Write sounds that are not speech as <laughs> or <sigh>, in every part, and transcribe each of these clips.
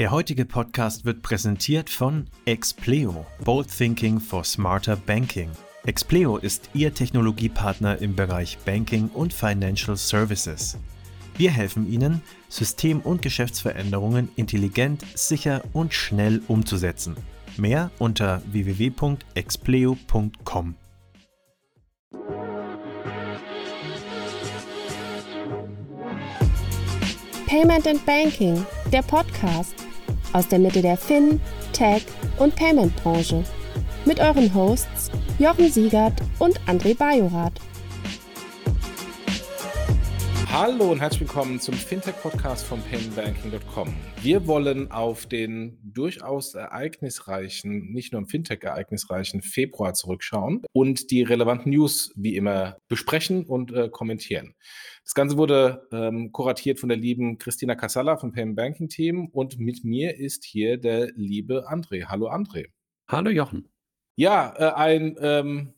Der heutige Podcast wird präsentiert von Expleo, Bold Thinking for Smarter Banking. Expleo ist Ihr Technologiepartner im Bereich Banking und Financial Services. Wir helfen Ihnen, System- und Geschäftsveränderungen intelligent, sicher und schnell umzusetzen. Mehr unter www.expleo.com. Payment and Banking, der Podcast aus der Mitte der Fin, Tech und Payment Branche. Mit euren Hosts Jochen Siegert und André Bajorath. Hallo und herzlich willkommen zum Fintech-Podcast von paymentbanking.com. Wir wollen auf den durchaus ereignisreichen, nicht nur im Fintech ereignisreichen Februar zurückschauen und die relevanten News wie immer besprechen und äh, kommentieren. Das Ganze wurde ähm, kuratiert von der lieben Christina Casalla vom Payment Banking Team und mit mir ist hier der liebe André. Hallo André. Hallo Jochen. Ja, äh, ein ähm,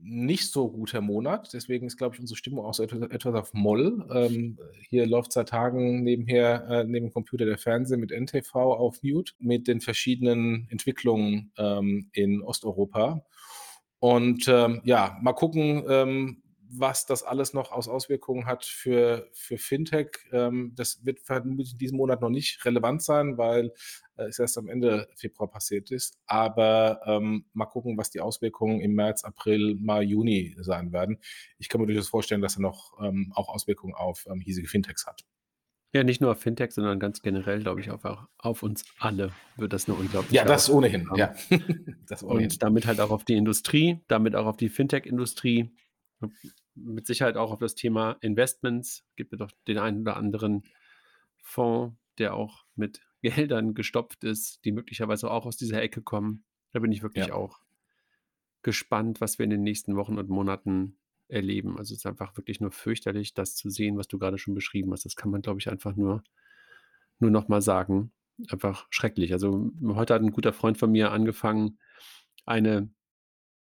nicht so guter Monat. Deswegen ist, glaube ich, unsere Stimmung auch so etwas, etwas auf Moll. Ähm, hier läuft seit Tagen nebenher, äh, neben dem Computer der Fernseher mit NTV auf Mute, mit den verschiedenen Entwicklungen ähm, in Osteuropa. Und ähm, ja, mal gucken, ähm, was das alles noch aus Auswirkungen hat für, für Fintech. Ähm, das wird vermutlich in diesem Monat noch nicht relevant sein, weil äh, es erst am Ende Februar passiert ist. Aber ähm, mal gucken, was die Auswirkungen im März, April, Mai, Juni sein werden. Ich kann mir durchaus vorstellen, dass er noch ähm, auch Auswirkungen auf ähm, hiesige Fintechs hat. Ja, nicht nur auf Fintech, sondern ganz generell, glaube ich, auch auf uns alle wird das eine unglaubliche Ja, das ohnehin, ja. <laughs> das ohnehin. Und damit halt auch auf die Industrie, damit auch auf die Fintech-Industrie mit Sicherheit auch auf das Thema Investments. Gibt es doch den einen oder anderen Fonds, der auch mit <laughs> Geldern gestopft ist, die möglicherweise auch aus dieser Ecke kommen. Da bin ich wirklich ja. auch gespannt, was wir in den nächsten Wochen und Monaten erleben. Also es ist einfach wirklich nur fürchterlich, das zu sehen, was du gerade schon beschrieben hast. Das kann man, glaube ich, einfach nur, nur noch mal sagen. Einfach schrecklich. Also heute hat ein guter Freund von mir angefangen, eine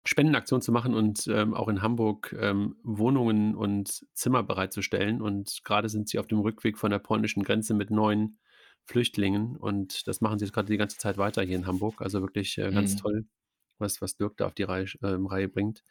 Spendenaktion zu machen und ähm, auch in Hamburg ähm, Wohnungen und Zimmer bereitzustellen. Und gerade sind sie auf dem Rückweg von der polnischen Grenze mit neuen Flüchtlingen. Und das machen sie jetzt gerade die ganze Zeit weiter hier in Hamburg. Also wirklich äh, ganz mhm. toll, was, was Dirk da auf die Reihe, äh, Reihe bringt.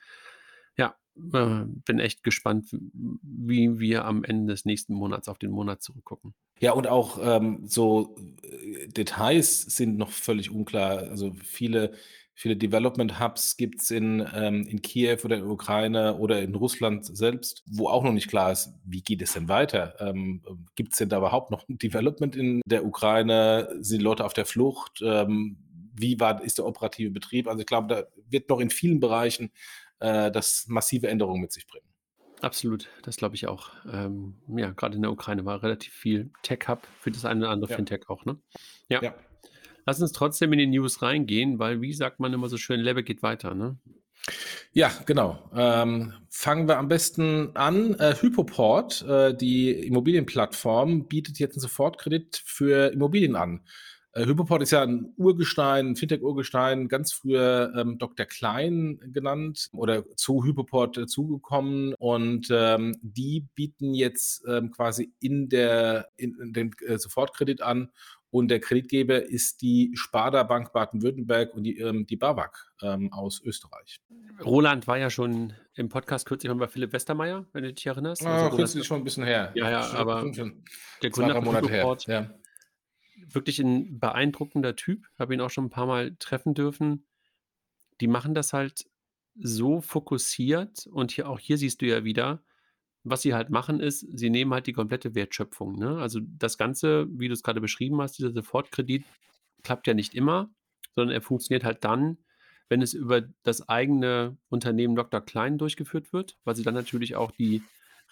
Ja, äh, bin echt gespannt, wie wir am Ende des nächsten Monats auf den Monat zurückgucken. Ja, und auch ähm, so äh, Details sind noch völlig unklar. Also viele Viele Development Hubs gibt es in, ähm, in Kiew oder in der Ukraine oder in Russland selbst, wo auch noch nicht klar ist, wie geht es denn weiter? Ähm, gibt es denn da überhaupt noch ein <laughs> Development in der Ukraine? Sind Leute auf der Flucht? Ähm, wie war, ist der operative Betrieb? Also ich glaube, da wird noch in vielen Bereichen äh, das massive Änderungen mit sich bringen. Absolut, das glaube ich auch. Ähm, ja, gerade in der Ukraine war relativ viel Tech-Hub für das eine oder andere ja. Fintech auch, ne? Ja. ja. Lass uns trotzdem in die News reingehen, weil, wie sagt man immer so schön, Level geht weiter, ne? Ja, genau. Ähm, fangen wir am besten an. Äh, Hypoport, äh, die Immobilienplattform, bietet jetzt einen Sofortkredit für Immobilien an. Äh, Hypoport ist ja ein Urgestein, ein Fintech-Urgestein, ganz früher ähm, Dr. Klein genannt oder zu Hypoport dazugekommen. Und ähm, die bieten jetzt ähm, quasi in der in, in den äh, Sofortkredit an und der Kreditgeber ist die Sparda Bank Baden-Württemberg und die, ähm, die BAWAG ähm, aus Österreich. Roland war ja schon im Podcast kürzlich mal bei Philipp Westermeier, wenn du dich erinnerst. Ah, also kürzlich schon ein bisschen her. Ja, ja, aber der Gründer Monate her. Ja. Wirklich ein beeindruckender Typ. Habe ihn auch schon ein paar Mal treffen dürfen. Die machen das halt so fokussiert und hier auch hier siehst du ja wieder, was sie halt machen, ist, sie nehmen halt die komplette Wertschöpfung. Ne? Also das Ganze, wie du es gerade beschrieben hast, dieser Sofortkredit klappt ja nicht immer, sondern er funktioniert halt dann, wenn es über das eigene Unternehmen Dr. Klein durchgeführt wird, weil sie dann natürlich auch die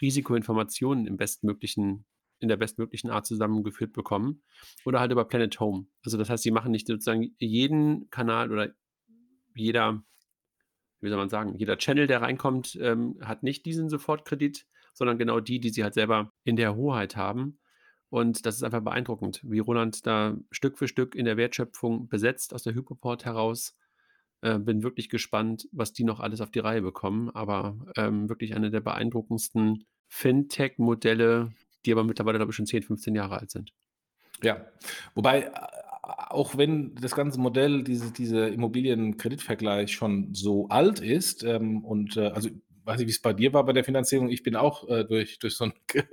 Risikoinformationen im bestmöglichen, in der bestmöglichen Art zusammengeführt bekommen. Oder halt über Planet Home. Also das heißt, sie machen nicht sozusagen jeden Kanal oder jeder, wie soll man sagen, jeder Channel, der reinkommt, ähm, hat nicht diesen Sofortkredit, sondern genau die, die sie halt selber in der Hoheit haben. Und das ist einfach beeindruckend, wie Roland da Stück für Stück in der Wertschöpfung besetzt aus der Hypoport heraus. Äh, bin wirklich gespannt, was die noch alles auf die Reihe bekommen. Aber ähm, wirklich eine der beeindruckendsten Fintech-Modelle, die aber mittlerweile, glaube ich, schon 10, 15 Jahre alt sind. Ja, wobei auch wenn das ganze Modell, diese, diese Immobilienkreditvergleich schon so alt ist, ähm, und äh, also weiß nicht, wie es bei dir war bei der Finanzierung. Ich bin auch äh, durch, durch so ein <laughs>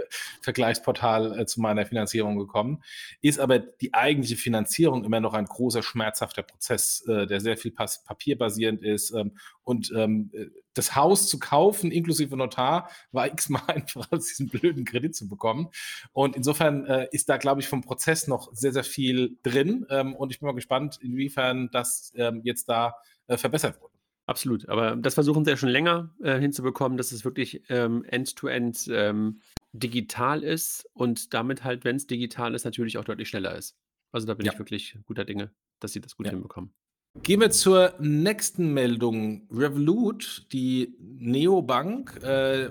Vergleichsportal äh, zu meiner Finanzierung gekommen. Ist aber die eigentliche Finanzierung immer noch ein großer, schmerzhafter Prozess, äh, der sehr viel papierbasierend ist. Ähm, und ähm, das Haus zu kaufen, inklusive Notar, war x-mal <laughs> einfacher, als diesen blöden Kredit zu bekommen. Und insofern äh, ist da, glaube ich, vom Prozess noch sehr, sehr viel drin. Ähm, und ich bin mal gespannt, inwiefern das ähm, jetzt da äh, verbessert wurde. Absolut, aber das versuchen sie ja schon länger äh, hinzubekommen, dass es wirklich ähm, end-to-end ähm, digital ist und damit halt, wenn es digital ist, natürlich auch deutlich schneller ist. Also da bin ja. ich wirklich guter Dinge, dass sie das gut ja. hinbekommen. Gehen wir zur nächsten Meldung. Revolut, die Neobank, äh,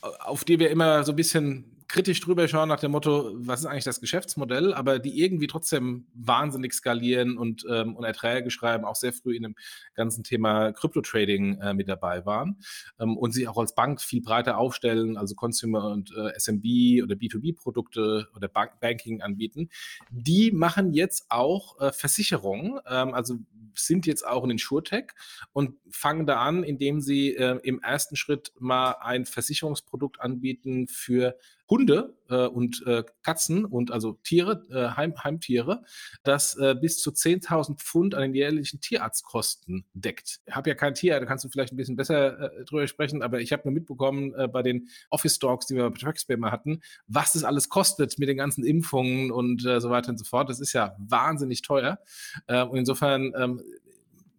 auf die wir immer so ein bisschen kritisch drüber schauen nach dem Motto, was ist eigentlich das Geschäftsmodell, aber die irgendwie trotzdem wahnsinnig skalieren und, ähm, und Erträge schreiben, auch sehr früh in dem ganzen Thema Krypto-Trading äh, mit dabei waren ähm, und sich auch als Bank viel breiter aufstellen, also Consumer und äh, SMB oder B2B-Produkte oder Bank Banking anbieten. Die machen jetzt auch äh, Versicherungen, ähm, also sind jetzt auch in Insurtech und fangen da an, indem sie äh, im ersten Schritt mal ein Versicherungsprodukt anbieten für Hunde äh, und äh, Katzen und also Tiere, äh, Heim, Heimtiere, das äh, bis zu 10.000 Pfund an den jährlichen Tierarztkosten deckt. Ich habe ja kein Tier, da kannst du vielleicht ein bisschen besser äh, drüber sprechen, aber ich habe nur mitbekommen äh, bei den Office Dogs, die wir bei Trackspace mal hatten, was das alles kostet mit den ganzen Impfungen und äh, so weiter und so fort. Das ist ja wahnsinnig teuer. Äh, und insofern ähm,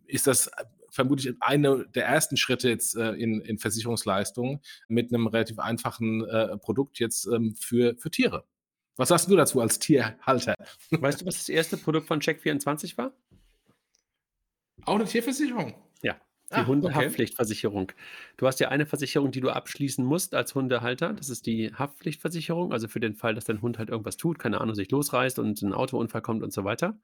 ist das vermutlich eine der ersten Schritte jetzt äh, in, in Versicherungsleistungen mit einem relativ einfachen äh, Produkt jetzt ähm, für, für Tiere. Was sagst du dazu als Tierhalter? Weißt du, was das erste Produkt von Check24 war? Auch eine Tierversicherung? Ja, die ah, Hundehaftpflichtversicherung. Okay. Du hast ja eine Versicherung, die du abschließen musst als Hundehalter. Das ist die Haftpflichtversicherung, also für den Fall, dass dein Hund halt irgendwas tut, keine Ahnung, sich losreißt und ein Autounfall kommt und so weiter.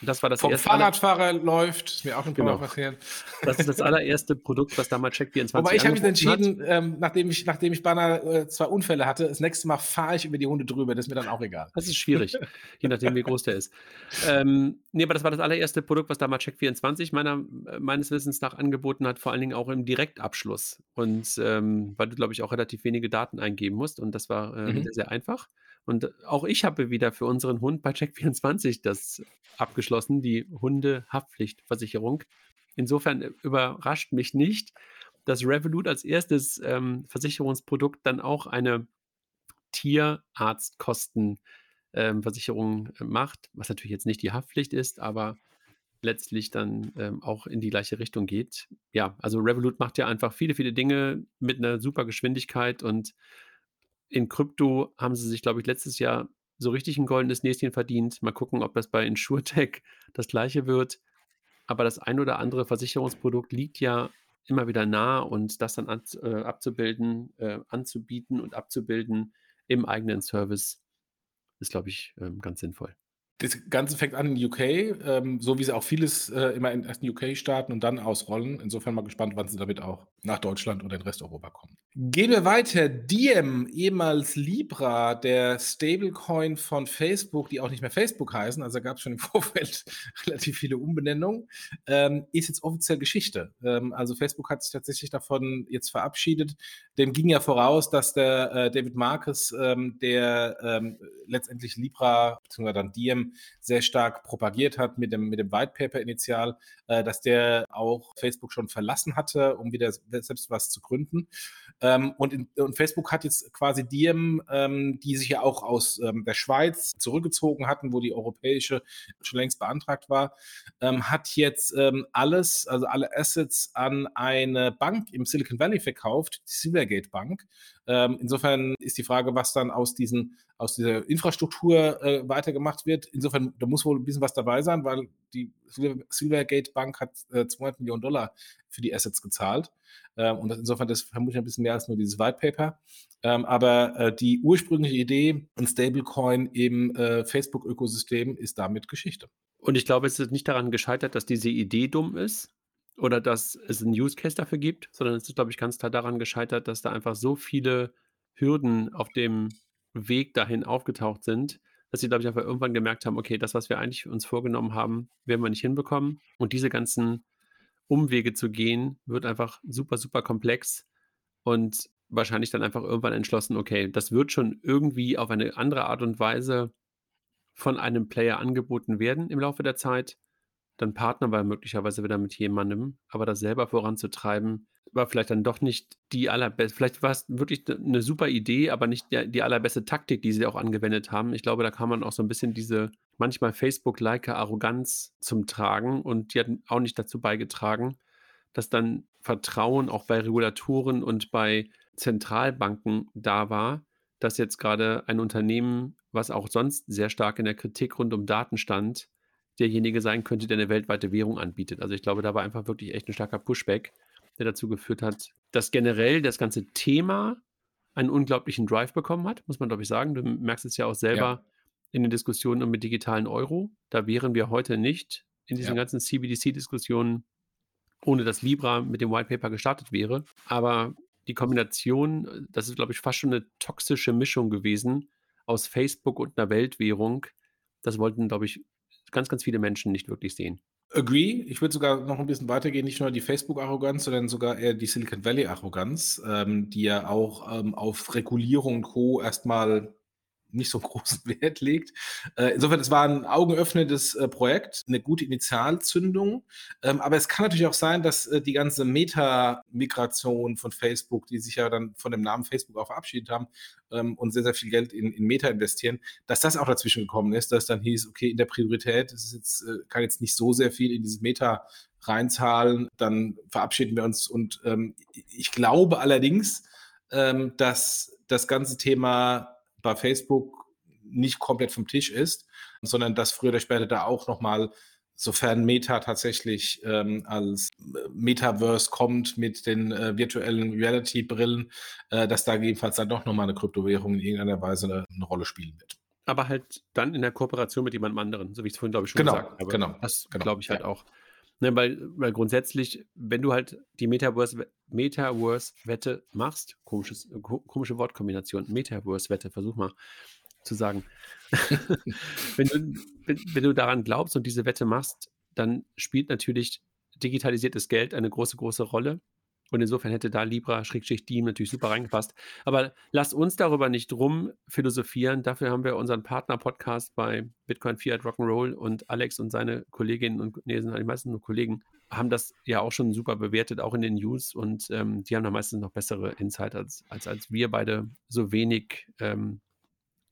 Das war das Vom erste. Fahrradfahrer läuft, ist mir auch ein paar genau. passiert. Das ist das <laughs> allererste Produkt, was damals Check24 Aber ich habe mich entschieden, ähm, nachdem ich, nachdem ich beinahe äh, zwei Unfälle hatte, das nächste Mal fahre ich über die Hunde drüber, das ist mir dann auch egal. Das ist schwierig, je nachdem, wie groß der ist. Ähm, nee, aber das war das allererste Produkt, was damals Check24 meiner, meines Wissens nach angeboten hat, vor allen Dingen auch im Direktabschluss. Und ähm, weil du, glaube ich, auch relativ wenige Daten eingeben musst und das war äh, mhm. sehr, sehr einfach. Und auch ich habe wieder für unseren Hund bei Check24 das abgeschlossen, die Hundehaftpflichtversicherung. Insofern äh, überrascht mich nicht, dass Revolut als erstes ähm, Versicherungsprodukt dann auch eine Tierarztkostenversicherung ähm, äh, macht, was natürlich jetzt nicht die Haftpflicht ist, aber letztlich dann ähm, auch in die gleiche Richtung geht. Ja, also Revolut macht ja einfach viele, viele Dinge mit einer super Geschwindigkeit und in Krypto haben sie sich, glaube ich, letztes Jahr so richtig ein goldenes Näschen verdient. Mal gucken, ob das bei InsurTech <laughs> das gleiche wird. Aber das ein oder andere Versicherungsprodukt liegt ja immer wieder nah und das dann an, äh, abzubilden, äh, anzubieten und abzubilden im eigenen Service ist, glaube ich, äh, ganz sinnvoll das Ganze fängt an in UK, ähm, so wie sie auch vieles äh, immer in, in UK starten und dann ausrollen. Insofern mal gespannt, wann sie damit auch nach Deutschland oder in Resteuropa kommen. Gehen wir weiter. Diem, ehemals Libra, der Stablecoin von Facebook, die auch nicht mehr Facebook heißen, also gab es schon im <laughs> Vorfeld relativ viele Umbenennungen, ähm, ist jetzt offiziell Geschichte. Ähm, also Facebook hat sich tatsächlich davon jetzt verabschiedet. Dem ging ja voraus, dass der äh, David Marcus, ähm, der ähm, letztendlich Libra bzw. dann Diem sehr stark propagiert hat mit dem, mit dem White Paper initial, äh, dass der auch Facebook schon verlassen hatte, um wieder selbst was zu gründen. Ähm, und, in, und, Facebook hat jetzt quasi Diem, ähm, die sich ja auch aus ähm, der Schweiz zurückgezogen hatten, wo die europäische schon längst beantragt war, ähm, hat jetzt ähm, alles, also alle Assets an eine Bank im Silicon Valley verkauft, die Silvergate Bank. Ähm, insofern ist die Frage, was dann aus, diesen, aus dieser Infrastruktur äh, weitergemacht wird. Insofern, da muss wohl ein bisschen was dabei sein, weil die Silvergate Bank hat äh, 200 Millionen Dollar für die Assets gezahlt. Ähm, und das, insofern, das vermutlich ein bisschen mehr als nur dieses White Paper. Ähm, aber äh, die ursprüngliche Idee, ein Stablecoin im äh, Facebook-Ökosystem, ist damit Geschichte. Und ich glaube, es ist nicht daran gescheitert, dass diese Idee dumm ist, oder dass es einen Use Case dafür gibt, sondern es ist, glaube ich, ganz klar daran gescheitert, dass da einfach so viele Hürden auf dem Weg dahin aufgetaucht sind, dass sie, glaube ich, einfach irgendwann gemerkt haben, okay, das, was wir eigentlich uns vorgenommen haben, werden wir nicht hinbekommen. Und diese ganzen Umwege zu gehen, wird einfach super, super komplex und wahrscheinlich dann einfach irgendwann entschlossen, okay, das wird schon irgendwie auf eine andere Art und Weise von einem Player angeboten werden im Laufe der Zeit. Dann partnern wir möglicherweise wieder mit jemandem, aber das selber voranzutreiben, war vielleicht dann doch nicht die allerbeste, vielleicht war es wirklich eine super Idee, aber nicht die, allerbeste Taktik, die sie auch angewendet haben. Ich glaube, da kam man auch so ein bisschen diese manchmal Facebook-like Arroganz zum Tragen und die hat auch nicht dazu beigetragen, dass dann Vertrauen auch bei Regulatoren und bei Zentralbanken da war, dass jetzt gerade ein Unternehmen, was auch sonst sehr stark in der Kritik rund um Daten stand, derjenige sein könnte, der eine weltweite Währung anbietet. Also ich glaube, da war einfach wirklich echt ein starker Pushback der dazu geführt hat, dass generell das ganze Thema einen unglaublichen Drive bekommen hat, muss man, glaube ich, sagen. Du merkst es ja auch selber ja. in den Diskussionen um den digitalen Euro. Da wären wir heute nicht in diesen ja. ganzen CBDC-Diskussionen, ohne dass Libra mit dem White Paper gestartet wäre. Aber die Kombination, das ist, glaube ich, fast schon eine toxische Mischung gewesen aus Facebook und einer Weltwährung. Das wollten, glaube ich, ganz, ganz viele Menschen nicht wirklich sehen. Agree. Ich würde sogar noch ein bisschen weitergehen, nicht nur die Facebook-Arroganz, sondern sogar eher die Silicon Valley-Arroganz, ähm, die ja auch ähm, auf Regulierung und Co. erstmal nicht so <laughs> großen Wert legt. Äh, insofern, es war ein augenöffnendes äh, Projekt, eine gute Initialzündung. Ähm, aber es kann natürlich auch sein, dass äh, die ganze Meta-Migration von Facebook, die sich ja dann von dem Namen Facebook auch verabschiedet haben ähm, und sehr, sehr viel Geld in, in Meta investieren, dass das auch dazwischen gekommen ist, dass dann hieß, okay, in der Priorität ist jetzt, kann jetzt nicht so sehr viel in dieses Meta reinzahlen, dann verabschieden wir uns. Und ähm, ich glaube allerdings, dass das ganze Thema bei Facebook nicht komplett vom Tisch ist, sondern dass früher oder später da auch nochmal, sofern Meta tatsächlich ähm, als Metaverse kommt mit den äh, virtuellen Reality-Brillen, äh, dass da gegebenenfalls dann doch nochmal eine Kryptowährung in irgendeiner Weise eine, eine, Rolle spielen wird. Aber halt dann in der Kooperation mit jemandem anderen, so wie ich es vorhin, glaube ich, schon genau, gesagt habe. Genau, das genau, glaube ich halt ja. auch. Ne, weil, weil grundsätzlich, wenn du halt die Metaverse, Metaverse-Wette machst, komisches, komische Wortkombination, Metaverse-Wette, versuch mal zu sagen. <laughs> wenn, du, wenn, wenn du daran glaubst und diese Wette machst, dann spielt natürlich digitalisiertes Geld eine große, große Rolle. Und insofern hätte da Libra-Diem natürlich super reingepasst. Aber lasst uns darüber nicht rum philosophieren. Dafür haben wir unseren Partner-Podcast bei Bitcoin Fiat Rock'n'Roll und Alex und seine Kolleginnen und nee, sind die meisten nur Kollegen, haben das ja auch schon super bewertet, auch in den News. Und ähm, die haben da meistens noch bessere Insight als, als, als wir beide so wenig ähm,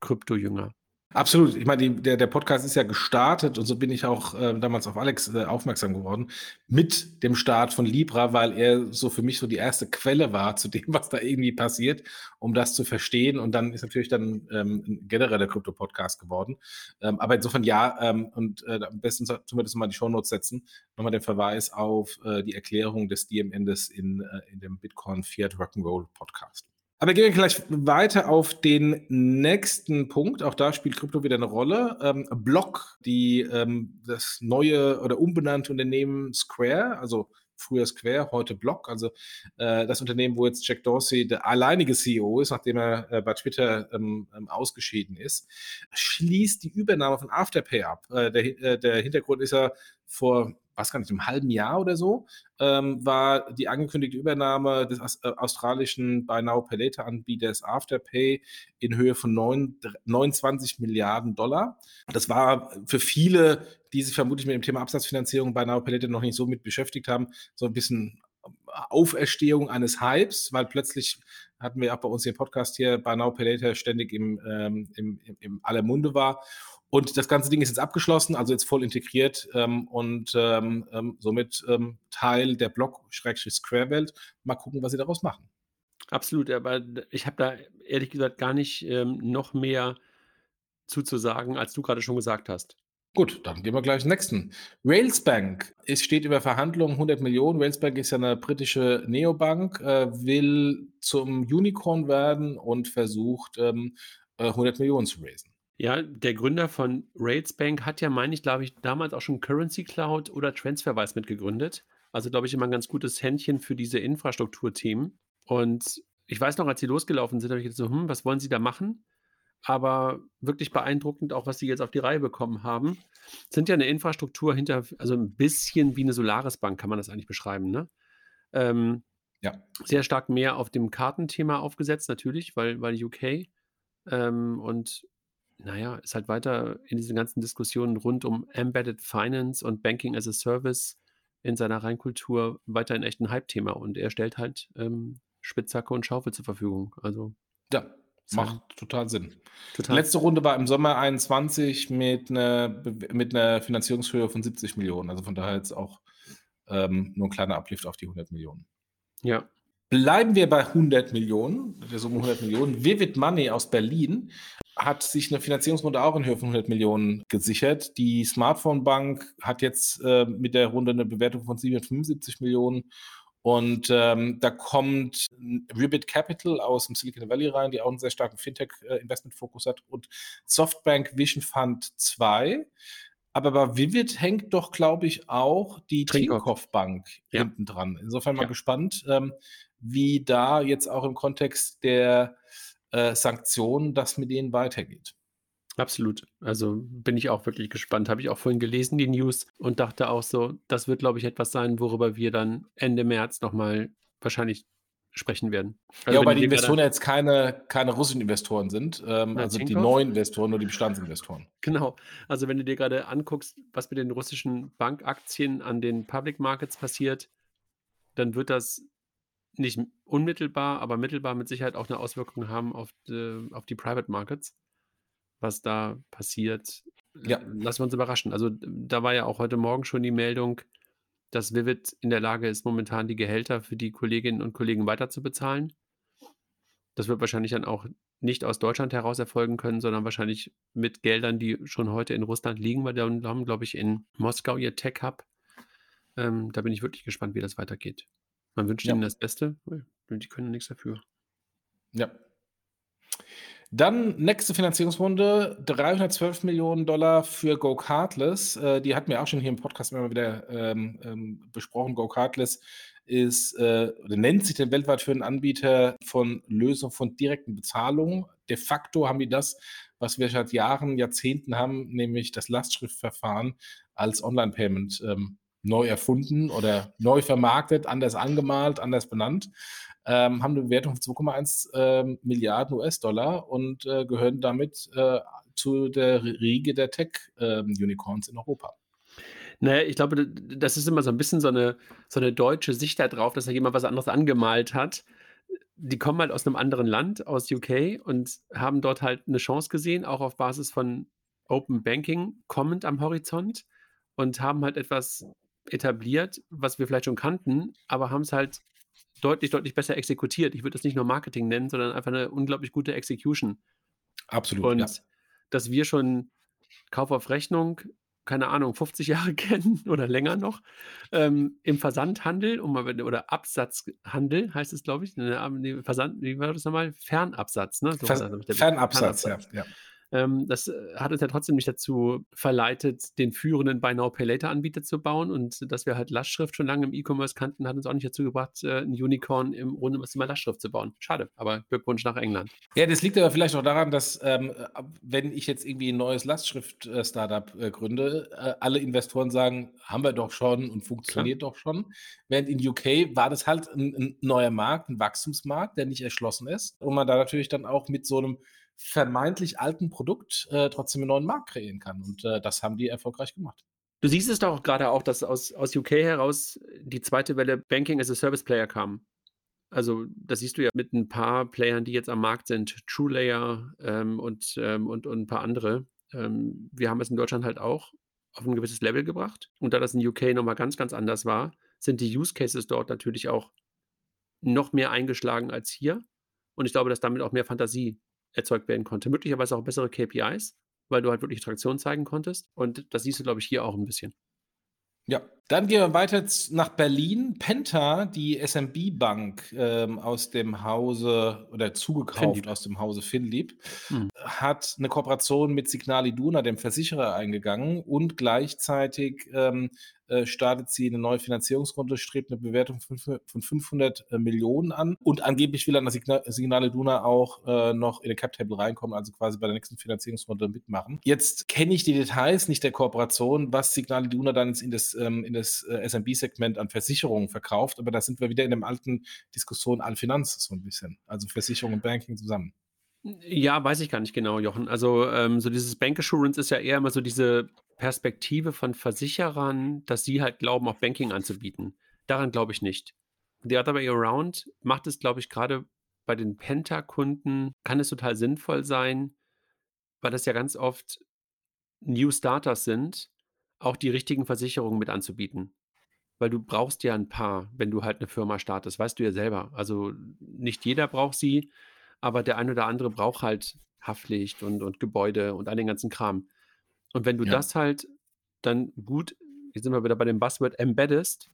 Krypto-Jünger. Absolut. Ich meine, die, der, der Podcast ist ja gestartet und so bin ich auch äh, damals auf Alex äh, aufmerksam geworden mit dem Start von Libra, weil er so für mich so die erste Quelle war zu dem, <laughs> was da irgendwie passiert, um das zu verstehen. Und dann ist natürlich dann ähm, ein genereller Krypto-Podcast geworden. Ähm, aber insofern ja, ähm, und äh, am besten tun wir das mal in die Shownotes setzen. Nochmal den Verweis auf äh, die Erklärung des DMNs in, äh, in dem Bitcoin Fiat Rock'n'Roll Podcast. Aber gehen wir gleich weiter auf den nächsten Punkt. Auch da spielt Krypto wieder eine Rolle. Ähm, Block, die ähm, das neue oder umbenannte Unternehmen Square, also früher Square, heute Block, also äh, das Unternehmen, wo jetzt Jack Dorsey der alleinige CEO ist, nachdem er äh, bei Twitter ähm, ähm, ausgeschieden ist, schließt die Übernahme von Afterpay ab. Äh, der, äh, der Hintergrund ist ja vor was gar nicht, im halben Jahr oder so, ähm, war die angekündigte Übernahme des äh, australischen Buy Now Pay Later Anbieters Afterpay in Höhe von 9, 29 Milliarden Dollar. Das war für viele, die sich vermutlich mit dem Thema Absatzfinanzierung Buy Now Pay Later noch nicht so mit beschäftigt haben, so ein bisschen Auferstehung eines Hypes, weil plötzlich hatten wir auch bei uns den Podcast hier Buy Now Pay Later ständig im, ähm, im, im, im aller Munde war. Und das ganze Ding ist jetzt abgeschlossen, also jetzt voll integriert ähm, und ähm, ähm somit ähm, Teil der Block-Square-Welt. Mal gucken, was sie daraus machen. Absolut, aber ich habe da ehrlich gesagt gar nicht ähm, noch mehr zuzusagen, als du gerade schon gesagt hast. Gut, dann gehen wir gleich zum nächsten. Railsbank. Es steht über Verhandlungen 100 Millionen. Railsbank ist ja eine britische Neobank, äh, will zum Unicorn werden und versucht ähm, 100 äh, Millionen zu raisen. Ja, der Gründer von Railsbank hat ja, meine ich, glaube ich, damals auch schon Currency Cloud oder TransferWise mitgegründet. Also, glaube ich, immer ein ganz gutes Händchen für diese Infrastrukturthemen. Und ich weiß noch, als sie losgelaufen sind, habe ich gedacht so, hm, was wollen sie da machen? aber wirklich beeindruckend, auch was sie jetzt auf die Reihe bekommen haben. Sind ja eine Infrastruktur hinter, also ein bisschen wie eine Solaris-Bank, kann man das eigentlich beschreiben, ne? Ähm, ja. Sehr stark mehr auf dem Kartenthema aufgesetzt, natürlich, weil, weil UK. Ähm, und naja, ist halt weiter in diesen ganzen Diskussionen rund um Embedded Finance und Banking as a Service in seiner Reinkultur weiter ein echt ein Hype-Thema. Und er stellt halt ähm, Spitzhacke und Schaufel zur Verfügung. Also ja, macht total Sinn. Total. Letzte Runde war im Sommer 21 mit einer, mit einer Finanzierungshöhe von 70 Millionen. Also von daher jetzt auch ähm, nur ein kleiner Uplift auf die 100 Millionen. Ja. Bleiben wir bei 100 Millionen, der Summe 100 Millionen. Vivid Money aus Berlin hat sich eine Finanzierungsrunde auch in Höhe von 100 Millionen gesichert. Die Smartphone Bank hat jetzt äh, mit der Runde eine Bewertung von 775 Millionen und ähm, da kommt Ribbit Capital aus dem Silicon Valley rein, die auch einen sehr starken Fintech-Investment-Fokus hat und Softbank Vision Fund 2. Aber bei Vivid hängt doch, glaube ich, auch die Tinkoff Bank ja. hinten dran. Insofern mal ja. gespannt, ähm, wie da jetzt auch im Kontext der äh, Sanktionen das mit denen weitergeht. Absolut. Also bin ich auch wirklich gespannt. Habe ich auch vorhin gelesen, die News, und dachte auch so, das wird, glaube ich, etwas sein, worüber wir dann Ende März nochmal wahrscheinlich sprechen werden. Also ja, wobei die Investoren jetzt keine, keine russischen Investoren sind, ähm, also die neuen Investoren, nur die Bestandsinvestoren. Genau. Also wenn du dir gerade anguckst, was mit den russischen Bankaktien an den Public Markets passiert, dann wird das nicht unmittelbar, aber mittelbar mit Sicherheit auch eine Auswirkung haben auf die, auf die Private Markets was da passiert. Ja. Lassen wir uns überraschen. Also da war ja auch heute Morgen schon die Meldung, dass Vivid in der Lage ist, momentan die Gehälter für die Kolleginnen und Kollegen weiter zu bezahlen. Das wird wahrscheinlich dann auch nicht aus Deutschland heraus erfolgen können, sondern wahrscheinlich mit Geldern, die schon heute in Russland liegen, weil die haben, glaube ich, in Moskau ihr Tech-Hub. Ähm, da bin ich wirklich gespannt, wie das weitergeht. Man wünscht ja. ihnen das Beste, die können nichts dafür. Ja, dann nächste Finanzierungsrunde, 312 Millionen Dollar für Go Cardless. Äh, die hatten wir auch schon hier im Podcast immer wieder ähm, ähm, besprochen. Go Cardless ist, äh, nennt sich den weltweit führenden Anbieter von Lösungen von direkten Bezahlungen. De facto haben die das, was wir seit Jahren, Jahrzehnten haben, nämlich das Lastschriftverfahren als Online-Payment ähm, neu erfunden oder neu vermarktet, anders angemalt, anders benannt ähm, haben eine Bewertung von 2,1 ähm, Milliarden US-Dollar und äh, gehören damit äh, zu der Riege der Tech-Unicorns ähm, in Europa. Naja, ich glaube, das ist immer so ein bisschen so eine, so eine deutsche Sicht darauf, dass da jemand was anderes angemalt hat. Die kommen halt aus einem anderen Land, aus UK, und haben dort halt eine Chance gesehen, auch auf Basis von Open Banking kommend am Horizont und haben halt etwas etabliert, was wir vielleicht schon kannten, aber haben es halt deutlich, deutlich besser exekutiert. Ich würde das nicht nur Marketing nennen, sondern einfach eine unglaublich gute Execution. Absolut. Und ja. dass wir schon Kauf auf Rechnung, keine Ahnung, 50 <laughs> Jahre kennen oder länger noch, ähm, im Versandhandel um, oder Absatzhandel heißt es, glaube ich. Versand, wie war das nochmal? Fernabsatz, ne? So Ver Fernabsatz, Fernabsatz, ja. ja. Ähm, das äh, hat uns ja trotzdem nicht dazu verleitet, den führenden Buy Now Pay Later Anbieter zu bauen. Und dass wir halt Lastschrift schon lange im E-Commerce kannten, hat uns auch nicht dazu gebracht, äh, ein Unicorn im rund um das Thema Lastschrift zu bauen. Schade, aber Glückwunsch nach England. Ja, das liegt aber vielleicht auch daran, dass, ähm, wenn ich jetzt irgendwie ein neues Lastschrift-Startup äh, gründe, äh, alle Investoren sagen, haben wir doch schon und funktioniert Klar. doch schon. Während in UK war das halt ein, ein neuer Markt, ein Wachstumsmarkt, der nicht erschlossen ist. Und man da natürlich dann auch mit so einem vermeintlich alten Produkt äh, trotzdem einen neuen Markt kreieren kann. Und äh, das haben die erfolgreich gemacht. Du siehst es doch gerade auch, dass aus, aus UK heraus die zweite Welle Banking as a Service Player kam. Also, das siehst du ja mit ein paar Playern, die jetzt am Markt sind, TrueLayer ähm, und, ähm, und, und ein paar andere. Ähm, wir haben es in Deutschland halt auch auf ein gewisses Level gebracht. Und da das in UK nochmal ganz, ganz anders war, sind die Use Cases dort natürlich auch noch mehr eingeschlagen als hier. Und ich glaube, dass damit auch mehr Fantasie erzeugt werden konnte. Möglicherweise auch bessere KPIs, weil du halt wirklich Traktion zeigen konntest. Und das siehst du, glaube ich, hier auch ein bisschen. Ja, Dann gehen wir weiter nach Berlin. Penta, die SMB-Bank ähm, aus dem Hause oder zugekauft Finlieb. aus dem Hause Finlieb, hm. hat eine Kooperation mit Signal Iduna, dem Versicherer, eingegangen und gleichzeitig ähm, äh, startet sie eine neue Finanzierungsrunde, strebt eine Bewertung von 500 äh, Millionen an und angeblich will dann das Signal, Signale Duna auch äh, noch in den Cap Table reinkommen, also quasi bei der nächsten Finanzierungsrunde mitmachen. Jetzt kenne ich die Details nicht der Kooperation, was Signale Duna dann in das, ähm, in das äh, SMB-Segment an Versicherungen verkauft, aber da sind wir wieder in dem alten Diskussion Allfinanz so ein bisschen, also Versicherung und Banking zusammen. Ja, weiß ich gar nicht genau, Jochen. Also ähm, so dieses Bank Assurance ist ja eher immer so diese Perspektive von Versicherern, dass sie halt glauben, auch Banking anzubieten. Daran glaube ich nicht. The Other Way Around macht es, glaube ich, gerade bei den Penta-Kunden, kann es total sinnvoll sein, weil das ja ganz oft New Starters sind, auch die richtigen Versicherungen mit anzubieten. Weil du brauchst ja ein paar, wenn du halt eine Firma startest, weißt du ja selber. Also nicht jeder braucht sie, aber der ein oder andere braucht halt Haftpflicht und, und Gebäude und all den ganzen Kram. Und wenn du ja. das halt dann gut, jetzt sind wir wieder bei dem Buzzword, embeddest,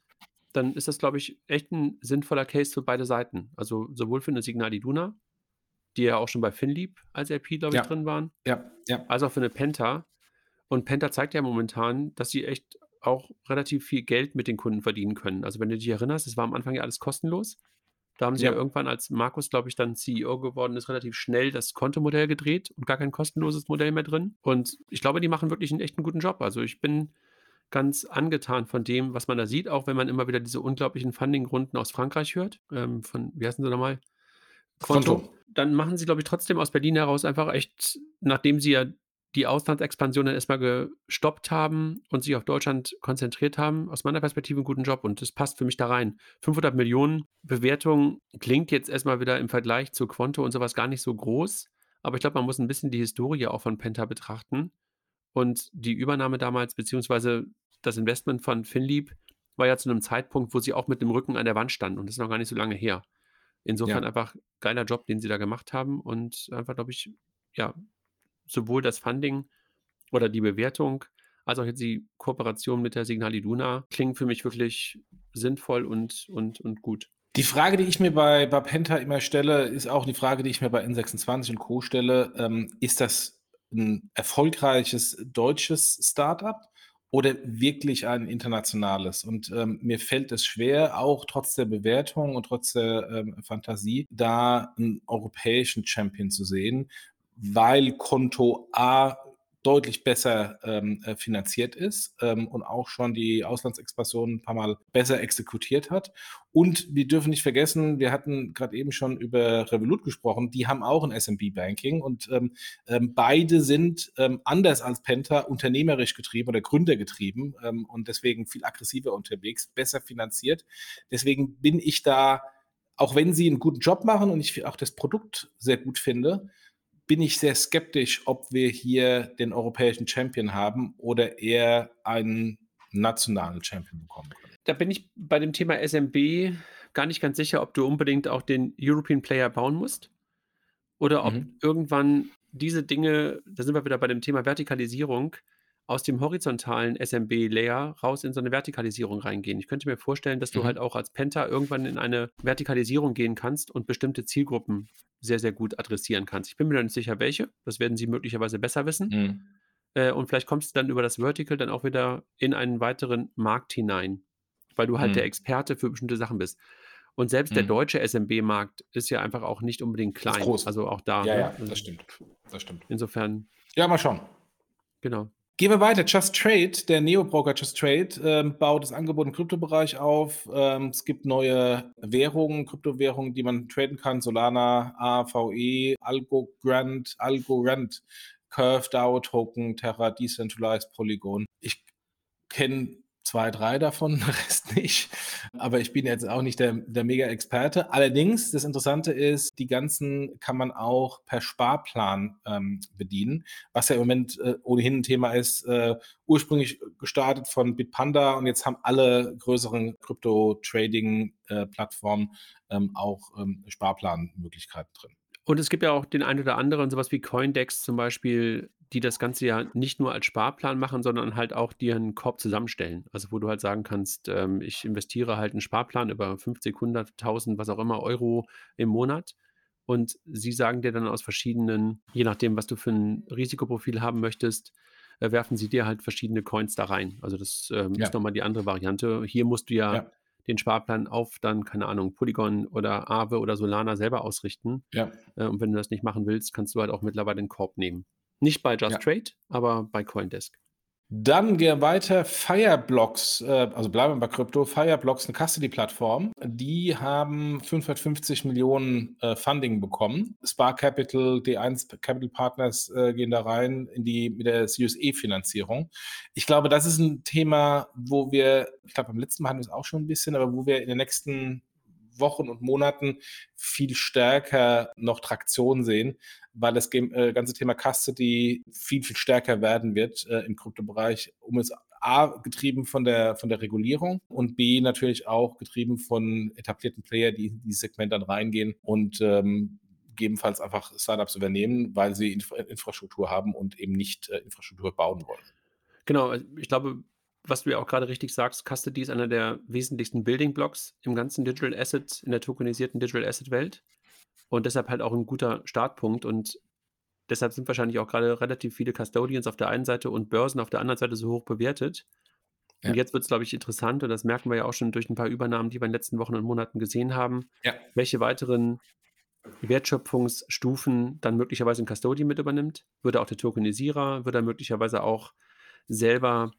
dann ist das, glaube ich, echt ein sinnvoller Case für beide Seiten. Also sowohl für eine Signal Iduna, die ja auch schon bei Finlieb als LP, glaube ich, ja. drin waren, ja. Ja. als auch für eine Penta. Und Penta zeigt ja momentan, dass sie echt auch relativ viel Geld mit den Kunden verdienen können. Also wenn du dich erinnerst, es war am Anfang ja alles kostenlos. Da haben sie ja, ja irgendwann, als Markus, glaube ich, dann CEO geworden ist, relativ schnell das Kontomodell gedreht und gar kein kostenloses Modell mehr drin. Und ich glaube, die machen wirklich einen echten guten Job. Also ich bin ganz angetan von dem, was man da sieht, auch wenn man immer wieder diese unglaublichen Funding-Runden aus Frankreich hört. Ähm, von, wie heißen sie nochmal? Konto. Konto. Dann machen sie, glaube ich, trotzdem aus Berlin heraus einfach echt, nachdem sie ja die Auslandsexpansion dann erstmal gestoppt haben und sich auf Deutschland konzentriert haben, aus meiner Perspektive einen guten Job und das passt für mich da rein. 500 Millionen Bewertung klingt jetzt erstmal wieder im Vergleich zu Quanto und sowas gar nicht so groß, aber ich glaube, man muss ein bisschen die Historie auch von Penta betrachten und die Übernahme damals, beziehungsweise das Investment von Finlieb war ja zu einem Zeitpunkt, wo sie auch mit dem Rücken an der Wand standen und das ist noch gar nicht so lange her. Insofern ja. einfach geiler Job, den sie da gemacht haben und einfach, glaube ich, ja, sowohl das Funding oder die Bewertung als auch jetzt die Kooperation mit der Signal Iduna klingen für mich wirklich sinnvoll und, und, und gut. Die Frage, die ich mir bei, bei Penta immer stelle, ist auch die Frage, die ich mir bei N26 und Co. stelle. Ähm, ist das ein erfolgreiches deutsches Startup oder wirklich ein internationales? Und ähm, mir fällt es schwer, auch trotz der Bewertung und trotz der ähm, Fantasie, da einen europäischen Champion zu sehen, weil Konto A deutlich besser ähm, äh, finanziert ist ähm, und auch schon die Auslandsexpansion ein paar Mal besser exekutiert hat. Und wir dürfen nicht vergessen, wir hatten gerade eben schon über Revolut gesprochen, die haben auch ein SMB-Banking und ähm, ähm, beide sind ähm, anders als Penta unternehmerisch getrieben oder gründergetrieben ähm, und deswegen viel aggressiver unterwegs, besser finanziert. Deswegen bin ich da, auch wenn sie einen guten Job machen und ich auch das Produkt sehr gut finde, bin ich sehr skeptisch, ob wir hier den europäischen Champion haben oder eher einen nationalen Champion bekommen können. Da bin ich bei dem Thema SMB gar nicht ganz sicher, ob du unbedingt auch den European Player bauen musst oder ob mhm. irgendwann diese Dinge, da sind wir wieder bei dem Thema Vertikalisierung, aus dem horizontalen SMB-Layer raus in so eine Vertikalisierung reingehen. Ich könnte mir vorstellen, dass du mhm. halt auch als Penta irgendwann in eine Vertikalisierung gehen kannst und bestimmte Zielgruppen sehr, sehr gut adressieren kannst. Ich bin mir da nicht sicher, welche. Das werden sie möglicherweise besser wissen. Mhm. Äh, und vielleicht kommst du dann über das Vertical dann auch wieder in einen weiteren Markt hinein, weil du halt mhm. der Experte für bestimmte Sachen bist. Und selbst der mhm. deutsche SMB-Markt ist ja einfach auch nicht unbedingt klein. Groß. Also auch da. Ja, ne? ja, das stimmt. Das stimmt. Insofern. Ja, mal schauen. Genau. Gehen wir weiter. Just Trade, der Neo-Broker Just Trade, ähm, baut das Angebot im Kryptobereich auf. Ähm, es gibt neue Währungen, Kryptowährungen, die man traden kann. Solana, AVE, Algorand, Algorand, Curve, DAO Token, Terra, Decentralized, Polygon. Ich kenne zwei, drei davon, <laughs> der Rest nicht. Aber ich bin jetzt auch nicht der, der Mega-Experte. Allerdings, das Interessante ist, die ganzen kann man auch per Sparplan ähm, bedienen, was ja im Moment äh, ohnehin ein Thema ist. Äh, ursprünglich gestartet von Bitpanda und jetzt haben alle größeren Krypto-Trading-Plattformen äh, ähm, auch ähm, Sparplanmöglichkeiten drin. Und es gibt ja auch den einen oder anderen, sowas wie Coindex zum Beispiel, die das Ganze ja nicht nur als Sparplan machen, sondern halt auch dir einen Korb zusammenstellen. Also wo du halt sagen kannst, ähm, ich investiere halt einen Sparplan über 50, 100.000, was auch immer Euro im Monat. Und sie sagen dir dann aus verschiedenen, je nachdem, was du für ein Risikoprofil haben möchtest, äh, werfen sie dir halt verschiedene Coins da rein. Also das ähm, ja. ist nochmal die andere Variante. Hier musst du ja, ja, den Sparplan auf dann, keine Ahnung, Polygon oder Aave oder Solana selber ausrichten. Ja. Äh, und wenn du das nicht machen willst, kannst du halt auch mittlerweile den Korb nehmen. Nicht bei Just ja. Trade, aber bei Coindesk. Dann gehen wir weiter. Fireblocks, äh, also bleiben wir bei Krypto. Fireblocks, eine Custody-Plattform, die haben 550 Millionen äh, Funding bekommen. Spark Capital, D1 Capital Partners äh, gehen da rein in die mit der CUSE-Finanzierung. Ich glaube, das ist ein Thema, wo wir, ich glaube, beim letzten Mal hatten wir es auch schon ein bisschen, aber wo wir in den nächsten Wochen und Monaten viel stärker noch Traktion sehen, weil das äh, ganze Thema Custody viel, viel stärker werden wird äh, im Kryptobereich, um es A, getrieben von der, von der Regulierung und B, natürlich auch getrieben von etablierten Player, die in dieses Segment dann reingehen und ähm, gegebenenfalls einfach Startups übernehmen, weil sie Infra Infrastruktur haben und eben nicht äh, Infrastruktur bauen wollen. Genau, ich glaube, was du ja auch gerade richtig sagst, Custody ist einer der wesentlichsten Building Blocks im ganzen Digital Asset, in der tokenisierten Digital Asset Welt. Und deshalb halt auch ein guter Startpunkt. Und deshalb sind wahrscheinlich auch gerade relativ viele Custodians auf der einen Seite und Börsen auf der anderen Seite so hoch bewertet. Ja. Und jetzt wird es, glaube ich, interessant, und das merken wir ja auch schon durch ein paar Übernahmen, die wir in den letzten Wochen und Monaten gesehen haben, ja. welche weiteren Wertschöpfungsstufen dann möglicherweise ein Custodian mit übernimmt. Würde auch der Tokenisierer, würde er möglicherweise auch selber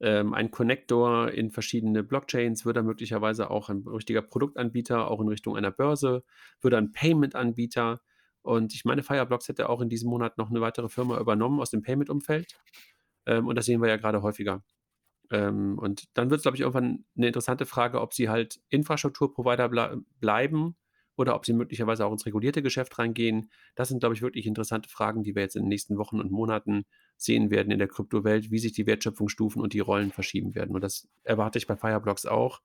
ähm, ein Connector in verschiedene Blockchains, würde er möglicherweise auch ein richtiger Produktanbieter, auch in Richtung einer Börse, würde ein Payment-Anbieter. Und ich meine, Fireblocks hätte auch in diesem Monat noch eine weitere Firma übernommen aus dem Payment-Umfeld. Ähm, und das sehen wir ja gerade häufiger. Ähm, und dann wird es, glaube ich, irgendwann eine interessante Frage, ob sie halt Infrastrukturprovider ble bleiben oder ob sie möglicherweise auch ins regulierte Geschäft reingehen. Das sind, glaube ich, wirklich interessante Fragen, die wir jetzt in den nächsten Wochen und Monaten sehen werden in der Kryptowelt, wie sich die Wertschöpfungsstufen und die Rollen verschieben werden. Und das erwarte ich bei Fireblocks auch,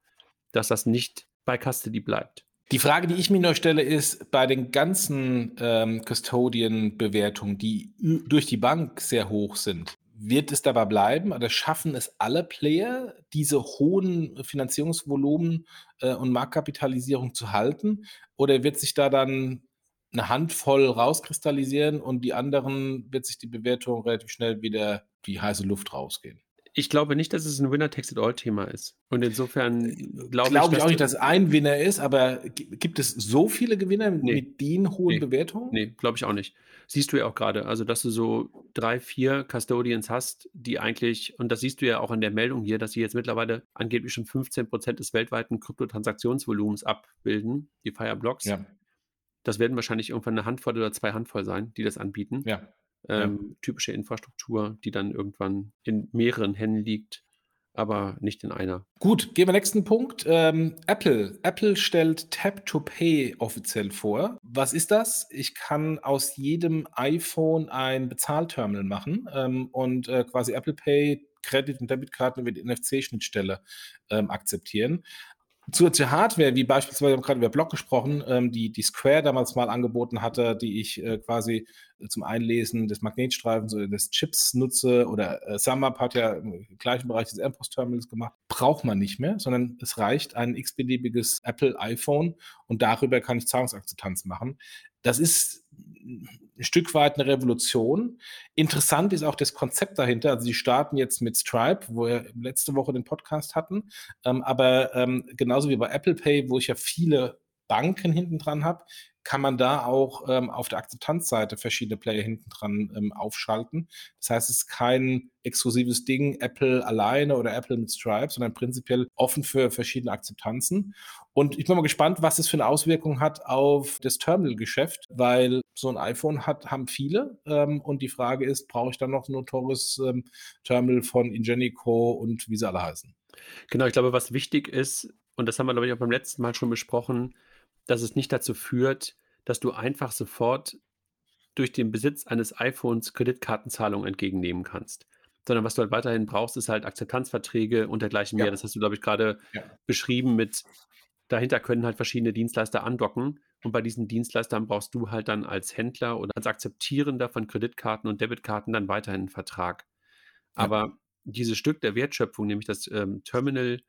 dass das nicht bei Custody bleibt. Die Frage, die ich mir nur stelle, ist bei den ganzen ähm, Custodian-Bewertungen, die durch die Bank sehr hoch sind, wird es dabei bleiben oder schaffen es alle Player, diese hohen Finanzierungsvolumen äh, und Marktkapitalisierung zu halten? Oder wird sich da dann eine Handvoll rauskristallisieren und die anderen wird sich die Bewertung relativ schnell wieder die heiße Luft rausgehen. Ich glaube nicht, dass es ein Winner-Takes-it-all-Thema ist. Und insofern äh, glaube glaub ich, ich auch nicht, dass es ein Winner ist, aber gibt es so viele Gewinner nee. mit den hohen nee. Bewertungen? Nee, glaube ich auch nicht. Siehst du ja auch gerade, also dass du so drei, vier Custodians hast, die eigentlich, und das siehst du ja auch an der Meldung hier, dass sie jetzt mittlerweile angeblich schon 15 Prozent des weltweiten Kryptotransaktionsvolumens abbilden, die Fireblocks. Ja. Das werden wahrscheinlich irgendwann eine Handvoll oder zwei Handvoll sein, die das anbieten. Ja. Ähm, ja. Typische Infrastruktur, die dann irgendwann in mehreren Händen liegt, aber nicht in einer. Gut, gehen wir nächsten Punkt. Ähm, Apple. Apple stellt Tap to Pay offiziell vor. Was ist das? Ich kann aus jedem iPhone ein Bezahlterminal machen ähm, und äh, quasi Apple Pay Credit- und Debitkarten über die NFC-Schnittstelle ähm, akzeptieren zur Hardware, wie beispielsweise, wir haben gerade über Block gesprochen, ähm, die, die Square damals mal angeboten hatte, die ich äh, quasi zum Einlesen des Magnetstreifens oder des Chips nutze, oder äh, SumUp hat ja im gleichen Bereich des MPOS-Terminals gemacht, braucht man nicht mehr, sondern es reicht ein x-beliebiges Apple iPhone und darüber kann ich Zahlungsakzeptanz machen. Das ist ein Stück weit eine Revolution. Interessant ist auch das Konzept dahinter. Also sie starten jetzt mit Stripe, wo wir letzte Woche den Podcast hatten, ähm, aber ähm, genauso wie bei Apple Pay, wo ich ja viele Banken hinten dran habe, kann man da auch ähm, auf der Akzeptanzseite verschiedene Player hinten dran ähm, aufschalten. Das heißt, es ist kein exklusives Ding, Apple alleine oder Apple mit Stripe, sondern prinzipiell offen für verschiedene Akzeptanzen. Und ich bin mal gespannt, was das für eine Auswirkung hat auf das Terminal-Geschäft, weil so ein iPhone hat, haben viele. Ähm, und die Frage ist, brauche ich dann noch ein notorious ähm, Terminal von Ingenico und wie sie alle heißen? Genau, ich glaube, was wichtig ist, und das haben wir, glaube ich, auch beim letzten Mal schon besprochen, dass es nicht dazu führt, dass du einfach sofort durch den Besitz eines iPhones Kreditkartenzahlungen entgegennehmen kannst. Sondern was du halt weiterhin brauchst, ist halt Akzeptanzverträge und dergleichen ja. mehr. Das hast du, glaube ich, gerade ja. beschrieben mit, dahinter können halt verschiedene Dienstleister andocken Und bei diesen Dienstleistern brauchst du halt dann als Händler oder als Akzeptierender von Kreditkarten und Debitkarten dann weiterhin einen Vertrag. Aber ja. dieses Stück der Wertschöpfung, nämlich das ähm, Terminal,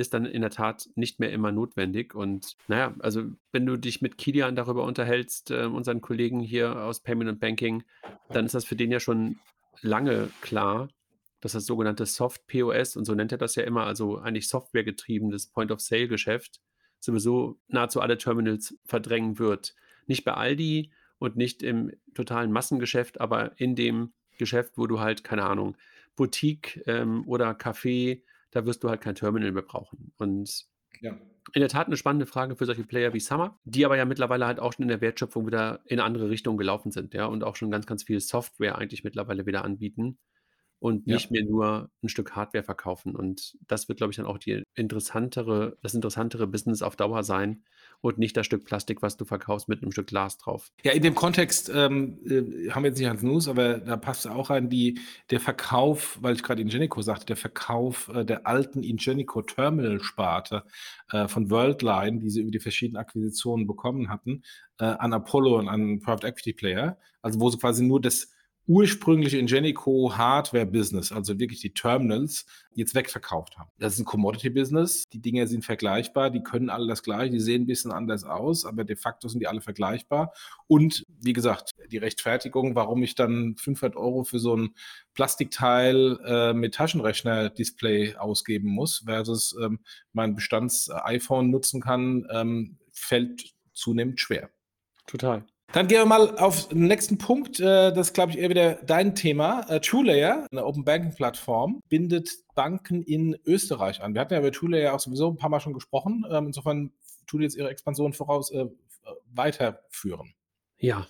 ist dann in der Tat nicht mehr immer notwendig. Und naja, also wenn du dich mit Kilian darüber unterhältst, äh, unseren Kollegen hier aus Payment und Banking, dann ist das für den ja schon lange klar, dass das sogenannte Soft POS, und so nennt er das ja immer, also eigentlich softwaregetriebenes Point-of-Sale-Geschäft, sowieso nahezu alle Terminals verdrängen wird. Nicht bei Aldi und nicht im totalen Massengeschäft, aber in dem Geschäft, wo du halt, keine Ahnung, Boutique ähm, oder Café, da wirst du halt kein Terminal mehr brauchen. Und ja. in der Tat eine spannende Frage für solche Player wie Summer, die aber ja mittlerweile halt auch schon in der Wertschöpfung wieder in andere Richtungen gelaufen sind, ja, und auch schon ganz, ganz viel Software eigentlich mittlerweile wieder anbieten und nicht ja. mehr nur ein Stück Hardware verkaufen. Und das wird, glaube ich, dann auch die interessantere, das interessantere Business auf Dauer sein und nicht das Stück Plastik, was du verkaufst mit einem Stück Glas drauf. Ja, in dem Kontext ähm, äh, haben wir jetzt nicht als News, aber da passt auch rein die, der Verkauf, weil ich gerade Ingenico sagte, der Verkauf äh, der alten Ingenico Terminal Sparte äh, von Worldline, die sie über die verschiedenen Akquisitionen bekommen hatten, äh, an Apollo und an Private Equity Player. Also wo sie quasi nur das ursprüngliche Ingenico Hardware-Business, also wirklich die Terminals, jetzt wegverkauft haben. Das ist ein Commodity-Business. Die Dinge sind vergleichbar, die können alle das gleiche, die sehen ein bisschen anders aus, aber de facto sind die alle vergleichbar. Und wie gesagt, die Rechtfertigung, warum ich dann 500 Euro für so ein Plastikteil äh, mit Taschenrechner-Display ausgeben muss, versus ähm, mein Bestands-iPhone nutzen kann, ähm, fällt zunehmend schwer. Total. Dann gehen wir mal auf den nächsten Punkt. Äh, das ist, glaube ich, eher wieder dein Thema. Äh, TrueLayer, eine Open Banking Plattform, bindet Banken in Österreich an. Wir hatten ja über TrueLayer auch sowieso ein paar Mal schon gesprochen. Ähm, insofern tun jetzt ihre Expansion voraus äh, weiterführen. Ja.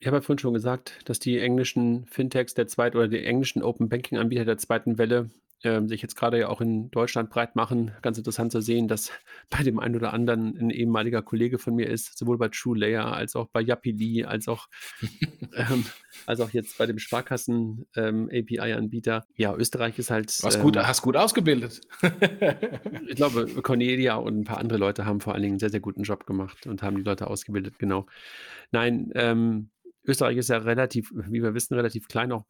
Ich habe ja vorhin schon gesagt, dass die englischen Fintechs der zweiten oder die englischen Open Banking Anbieter der zweiten Welle ähm, sich jetzt gerade ja auch in Deutschland breit machen. Ganz interessant zu sehen, dass <laughs> bei dem einen oder anderen ein ehemaliger Kollege von mir ist, sowohl bei TrueLayer als auch bei Yapili, als auch, <laughs> ähm, als auch jetzt bei dem Sparkassen ähm, API-Anbieter. Ja, Österreich ist halt. Was gut, ähm, hast gut ausgebildet. <laughs> ich glaube, Cornelia und ein paar andere Leute haben vor allen Dingen einen sehr, sehr guten Job gemacht und haben die Leute ausgebildet, genau. Nein, ähm, Österreich ist ja relativ, wie wir wissen, relativ klein, auch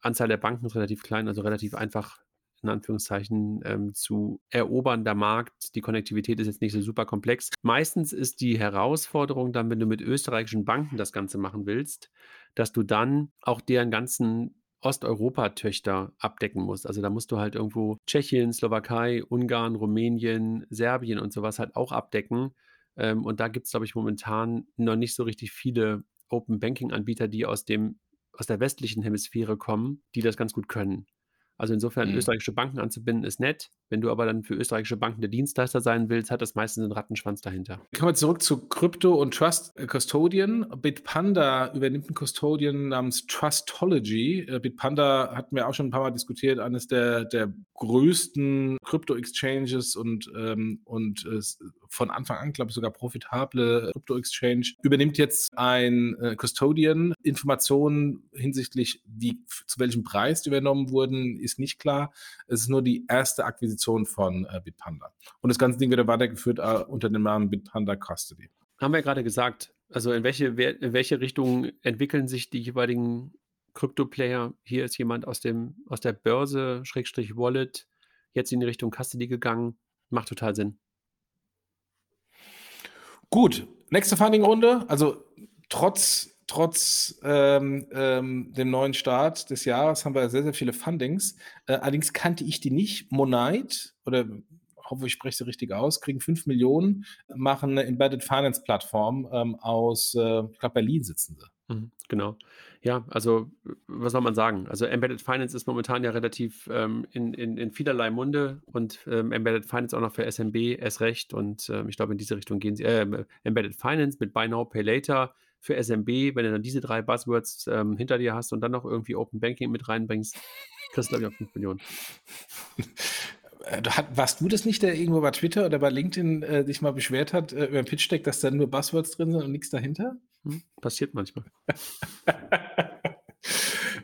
Anzahl der Banken ist relativ klein, also relativ einfach in Anführungszeichen ähm, zu erobernder Markt. Die Konnektivität ist jetzt nicht so super komplex. Meistens ist die Herausforderung dann, wenn du mit österreichischen Banken das Ganze machen willst, dass du dann auch deren ganzen Osteuropa-Töchter abdecken musst. Also da musst du halt irgendwo Tschechien, Slowakei, Ungarn, Rumänien, Serbien und sowas halt auch abdecken. Ähm, und da gibt es, glaube ich, momentan noch nicht so richtig viele Open Banking-Anbieter, die aus dem aus der westlichen Hemisphäre kommen, die das ganz gut können. Also insofern mhm. österreichische Banken anzubinden ist nett. Wenn du aber dann für österreichische Banken der Dienstleister sein willst, hat das meistens einen Rattenschwanz dahinter. Kommen wir zurück zu Krypto und Trust äh, Custodian. Bitpanda übernimmt einen Custodian namens Trustology. Äh, Bitpanda hatten wir auch schon ein paar Mal diskutiert, eines der, der größten Krypto-Exchanges und, ähm, und äh, von Anfang an, glaube ich, sogar profitable Krypto-Exchange, übernimmt jetzt ein äh, Custodian. Informationen hinsichtlich, wie, zu welchem Preis die übernommen wurden, ist nicht klar. Es ist nur die erste Akquisition von äh, Bitpanda. Und das ganze Ding wird weitergeführt äh, unter dem Namen Bitpanda Custody. Haben wir gerade gesagt. Also in welche, in welche Richtung entwickeln sich die jeweiligen Krypto-Player? Hier ist jemand aus, dem, aus der Börse, Schrägstrich Wallet, jetzt in die Richtung Custody gegangen. Macht total Sinn. Gut, nächste Funding-Runde. Also trotz trotz ähm, ähm, dem neuen Start des Jahres haben wir sehr, sehr viele Fundings. Äh, allerdings kannte ich die nicht. Monite, oder hoffe, ich spreche sie richtig aus, kriegen 5 Millionen, machen eine Embedded Finance Plattform ähm, aus, äh, ich glaube, Berlin sitzen sie. Mhm, genau. Ja, also was soll man sagen? Also Embedded Finance ist momentan ja relativ ähm, in, in, in vielerlei Munde und ähm, Embedded Finance auch noch für SMB erst recht und ähm, ich glaube, in diese Richtung gehen sie. Äh, Embedded Finance mit Buy Now, Pay Later für SMB, wenn du dann diese drei Buzzwords ähm, hinter dir hast und dann noch irgendwie Open Banking mit reinbringst, kriegst du, glaube ich, auch 5 Millionen. Äh, warst du das nicht, der irgendwo bei Twitter oder bei LinkedIn äh, dich mal beschwert hat äh, über ein Pitch Deck, dass da nur Buzzwords drin sind und nichts dahinter? Hm, passiert manchmal. <laughs>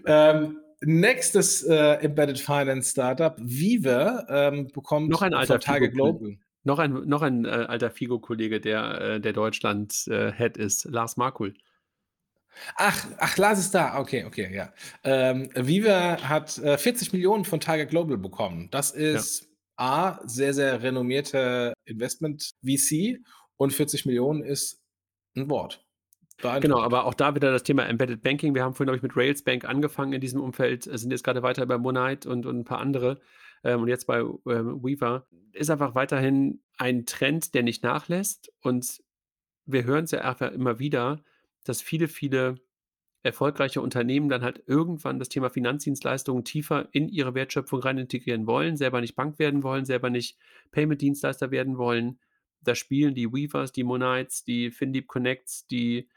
ähm, nächstes äh, Embedded Finance Startup, Viva, ähm, bekommt noch ein alter Tage Global. Noch ein, noch ein äh, alter Figo-Kollege, der, äh, der Deutschland-Head äh, ist, Lars Markul. Ach, ach, Lars ist da. Okay, okay, ja. Ähm, Viva hat äh, 40 Millionen von Tiger Global bekommen. Das ist ja. A, sehr, sehr renommierte Investment-VC und 40 Millionen ist ein Wort. Genau, aber auch da wieder das Thema Embedded Banking. Wir haben vorhin, glaube ich, mit Railsbank angefangen in diesem Umfeld, sind jetzt gerade weiter bei Monite und, und ein paar andere ähm, und jetzt bei ähm, Weaver. Ist einfach weiterhin ein Trend, der nicht nachlässt und wir hören es ja einfach immer wieder, dass viele, viele erfolgreiche Unternehmen dann halt irgendwann das Thema Finanzdienstleistungen tiefer in ihre Wertschöpfung rein integrieren wollen, selber nicht Bank werden wollen, selber nicht Payment-Dienstleister werden wollen. Da spielen die Weavers, die Monites, die FinDeep Connects, die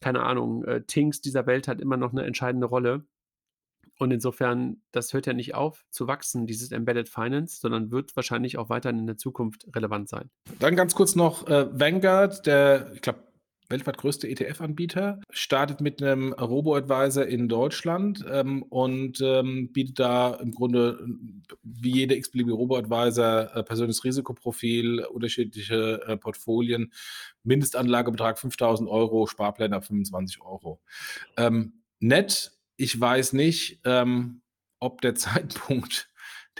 keine Ahnung, äh, Tinks dieser Welt hat immer noch eine entscheidende Rolle. Und insofern, das hört ja nicht auf zu wachsen, dieses Embedded Finance, sondern wird wahrscheinlich auch weiterhin in der Zukunft relevant sein. Dann ganz kurz noch äh, Vanguard, der, ich glaube, weltweit größte ETF-Anbieter, startet mit einem Robo-Advisor in Deutschland ähm, und ähm, bietet da im Grunde wie jeder x-beliebige Robo-Advisor äh, persönliches Risikoprofil, unterschiedliche äh, Portfolien, Mindestanlagebetrag 5000 Euro, Sparpläne ab 25 Euro. Ähm, nett, ich weiß nicht, ähm, ob der <laughs> Zeitpunkt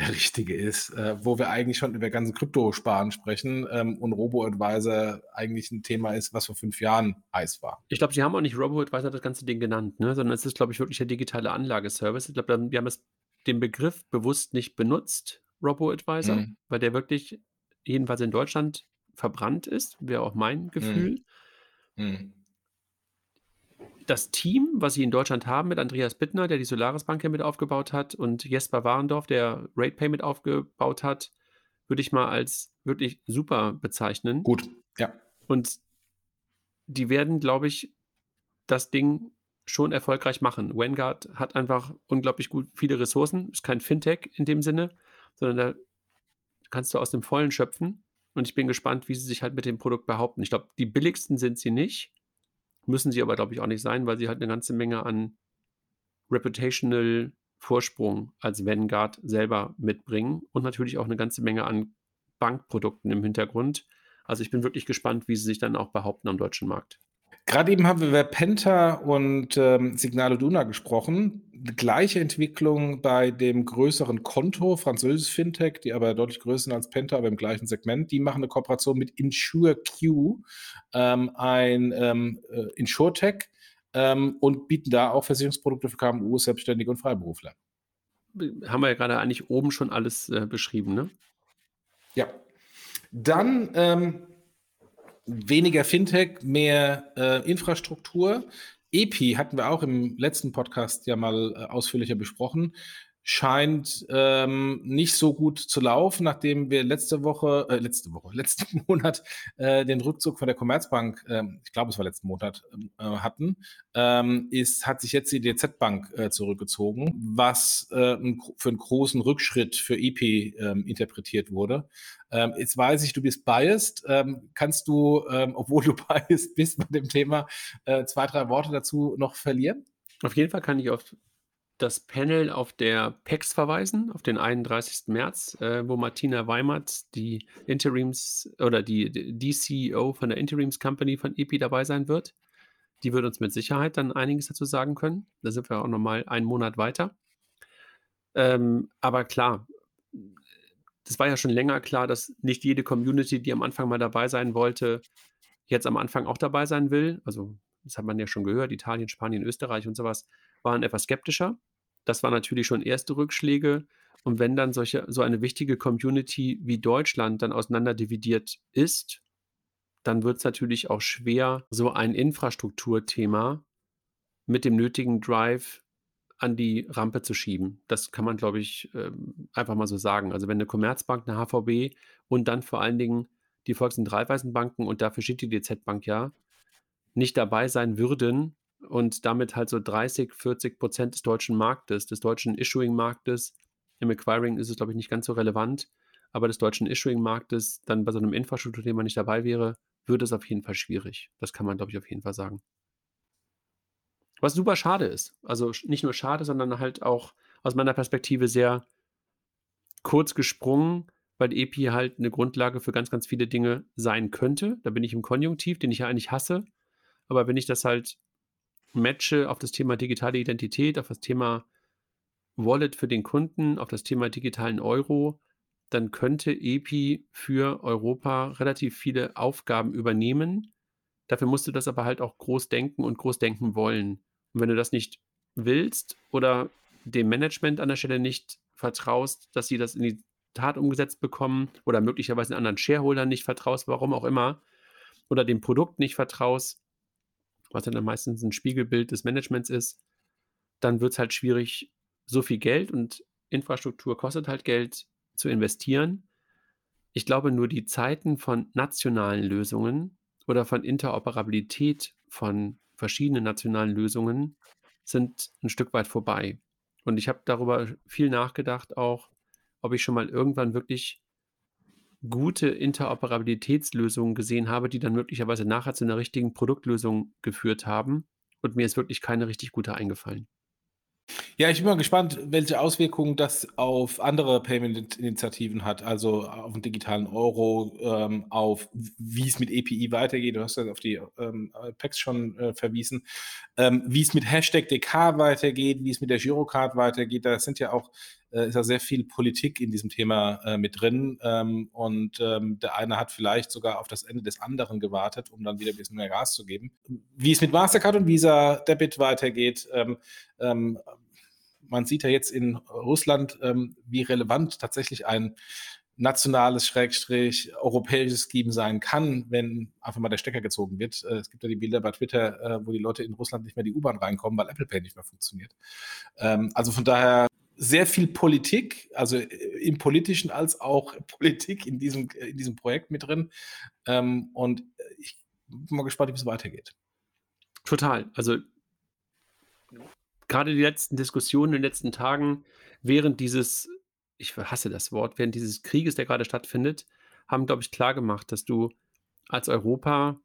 der richtige ist, äh, wo wir eigentlich schon über ganzen Kryptosparen sprechen ähm, und Robo-Advisor eigentlich ein Thema ist, was vor fünf Jahren heiß war. Ich glaube, Sie haben auch nicht Robo-Advisor das ganze Ding genannt, ne? sondern es ist, glaube ich, wirklich der digitale Anlageservice. Ich glaube, wir haben es, den Begriff bewusst nicht benutzt, Robo-Advisor, mhm. weil der wirklich, jedenfalls in Deutschland, verbrannt ist, wäre auch mein mhm. Gefühl. Mhm. Mhm das Team, was sie in Deutschland haben, mit Andreas Bittner, der die Solaris Bank ja mit aufgebaut hat, und Jesper Warendorf, der RatePay mit aufgebaut hat, würde ich mal als wirklich super bezeichnen. Gut, ja. Und die werden, glaube ich, das Ding schon erfolgreich machen. Vanguard hat einfach unglaublich gut viele Ressourcen, ist kein Fintech in dem Sinne, sondern da kannst du aus dem Vollen schöpfen. Und ich bin gespannt, wie sie sich halt mit dem Produkt behaupten. Ich glaube, die billigsten sind sie nicht. Müssen sie aber, glaube ich, auch nicht sein, weil sie halt eine ganze Menge an reputational Vorsprung als Vanguard selber mitbringen und natürlich auch eine ganze Menge an Bankprodukten im Hintergrund. Also ich bin wirklich gespannt, wie sie sich dann auch behaupten am deutschen Markt. Gerade eben haben wir über Penta und ähm, Signale Duna gesprochen. Die gleiche Entwicklung bei dem größeren Konto, französisches Fintech, die aber deutlich größer sind als Penta, aber im gleichen Segment. Die machen eine Kooperation mit InsureQ, ähm, ein ähm, äh, InsurTech, ähm, und bieten da auch Versicherungsprodukte für KMU, Selbstständige und Freiberufler. Haben wir ja gerade eigentlich oben schon alles äh, beschrieben, ne? Ja. Dann ähm, weniger Fintech, mehr äh, Infrastruktur. EPI hatten wir auch im letzten Podcast ja mal äh, ausführlicher besprochen scheint ähm, nicht so gut zu laufen, nachdem wir letzte Woche, äh, letzte Woche, <laughs> letzten Monat äh, den Rückzug von der Commerzbank, äh, ich glaube es war letzten Monat, äh, hatten, ähm, ist, hat sich jetzt die DZ Bank äh, zurückgezogen, was äh, für einen großen Rückschritt für EP ähm, interpretiert wurde. Ähm, jetzt weiß ich, du bist biased. Ähm, kannst du, ähm, obwohl du <laughs> biased bist bei dem Thema, äh, zwei, drei Worte dazu noch verlieren? Auf jeden Fall kann ich auf das Panel auf der PEX verweisen, auf den 31. März, äh, wo Martina Weimert, die Interims oder die, die CEO von der Interims Company von EPI dabei sein wird. Die wird uns mit Sicherheit dann einiges dazu sagen können. Da sind wir auch nochmal einen Monat weiter. Ähm, aber klar, das war ja schon länger klar, dass nicht jede Community, die am Anfang mal dabei sein wollte, jetzt am Anfang auch dabei sein will. Also, das hat man ja schon gehört, Italien, Spanien, Österreich und sowas waren etwas skeptischer. Das waren natürlich schon erste Rückschläge. Und wenn dann solche, so eine wichtige Community wie Deutschland dann auseinanderdividiert ist, dann wird es natürlich auch schwer, so ein Infrastrukturthema mit dem nötigen Drive an die Rampe zu schieben. Das kann man, glaube ich, ähm, einfach mal so sagen. Also wenn eine Commerzbank, eine HVB und dann vor allen Dingen die Volks- und Raiffeisenbanken und dafür steht die DZ-Bank ja, nicht dabei sein würden, und damit halt so 30, 40 Prozent des deutschen Marktes, des deutschen Issuing-Marktes. Im Acquiring ist es, glaube ich, nicht ganz so relevant, aber des deutschen Issuing-Marktes dann bei so einem Infrastrukturthema nicht dabei wäre, würde es auf jeden Fall schwierig. Das kann man, glaube ich, auf jeden Fall sagen. Was super schade ist. Also nicht nur schade, sondern halt auch aus meiner Perspektive sehr kurz gesprungen, weil EPI halt eine Grundlage für ganz, ganz viele Dinge sein könnte. Da bin ich im Konjunktiv, den ich ja eigentlich hasse. Aber wenn ich das halt matche auf das Thema digitale Identität, auf das Thema Wallet für den Kunden, auf das Thema digitalen Euro, dann könnte EPI für Europa relativ viele Aufgaben übernehmen. Dafür musst du das aber halt auch groß denken und groß denken wollen. Und wenn du das nicht willst oder dem Management an der Stelle nicht vertraust, dass sie das in die Tat umgesetzt bekommen oder möglicherweise anderen Shareholdern nicht vertraust, warum auch immer, oder dem Produkt nicht vertraust, was dann meistens ein Spiegelbild des Managements ist, dann wird es halt schwierig, so viel Geld und Infrastruktur kostet halt Geld zu investieren. Ich glaube, nur die Zeiten von nationalen Lösungen oder von Interoperabilität von verschiedenen nationalen Lösungen sind ein Stück weit vorbei. Und ich habe darüber viel nachgedacht, auch ob ich schon mal irgendwann wirklich gute Interoperabilitätslösungen gesehen habe, die dann möglicherweise nachher zu einer richtigen Produktlösung geführt haben. Und mir ist wirklich keine richtig gute eingefallen. Ja, ich bin mal gespannt, welche Auswirkungen das auf andere Payment-Initiativen hat, also auf den digitalen Euro, ähm, auf wie es mit EPI weitergeht. Du hast ja auf die ähm, Packs schon äh, verwiesen. Ähm, wie es mit Hashtag DK weitergeht, wie es mit der Girocard weitergeht. Da sind ja auch äh, ist ja sehr viel Politik in diesem Thema äh, mit drin. Ähm, und ähm, der eine hat vielleicht sogar auf das Ende des anderen gewartet, um dann wieder ein bisschen mehr Gas zu geben. Wie es mit Mastercard und Visa Debit weitergeht, ähm, ähm man sieht ja jetzt in Russland, ähm, wie relevant tatsächlich ein nationales, schrägstrich, europäisches Scheme sein kann, wenn einfach mal der Stecker gezogen wird. Äh, es gibt ja die Bilder bei Twitter, äh, wo die Leute in Russland nicht mehr die U-Bahn reinkommen, weil Apple Pay nicht mehr funktioniert. Ähm, also von daher sehr viel Politik, also äh, im Politischen als auch <laughs> Politik in diesem, in diesem Projekt mit drin. Ähm, und ich bin mal gespannt, wie es weitergeht. Total. Also gerade die letzten Diskussionen in den letzten Tagen während dieses, ich hasse das Wort, während dieses Krieges, der gerade stattfindet, haben, glaube ich, klar gemacht, dass du als Europa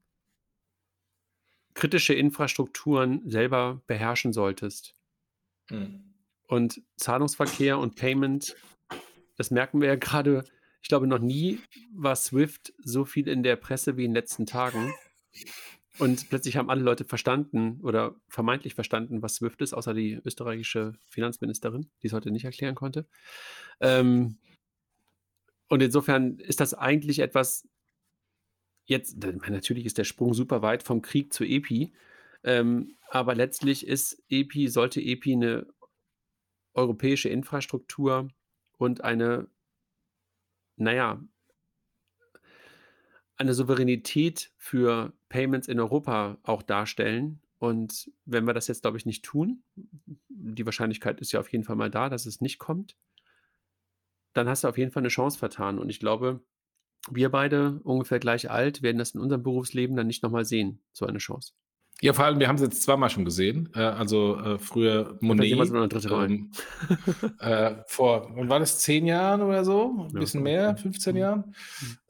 kritische Infrastrukturen selber beherrschen solltest. Hm. Und Zahlungsverkehr und Payment, das merken wir ja gerade, ich glaube, noch nie war Swift so viel in der Presse wie in den letzten Tagen. <laughs> Und plötzlich haben alle Leute verstanden oder vermeintlich verstanden, was SWIFT ist, außer die österreichische Finanzministerin, die es heute nicht erklären konnte. Ähm, und insofern ist das eigentlich etwas, jetzt, natürlich ist der Sprung super weit vom Krieg zu EPI, ähm, aber letztlich ist EPI, sollte EPI eine europäische Infrastruktur und eine, naja, eine Souveränität für Payments in Europa auch darstellen. Und wenn wir das jetzt, glaube ich, nicht tun, die Wahrscheinlichkeit ist ja auf jeden Fall mal da, dass es nicht kommt, dann hast du auf jeden Fall eine Chance vertan. Und ich glaube, wir beide, ungefähr gleich alt, werden das in unserem Berufsleben dann nicht nochmal sehen, so eine Chance. Ja, vor allem, wir haben es jetzt zweimal schon gesehen. Äh, also äh, früher Monet. Ähm, äh, vor, wann war das? Zehn Jahren oder so? Ein ja, bisschen mehr, 15 mhm. Jahren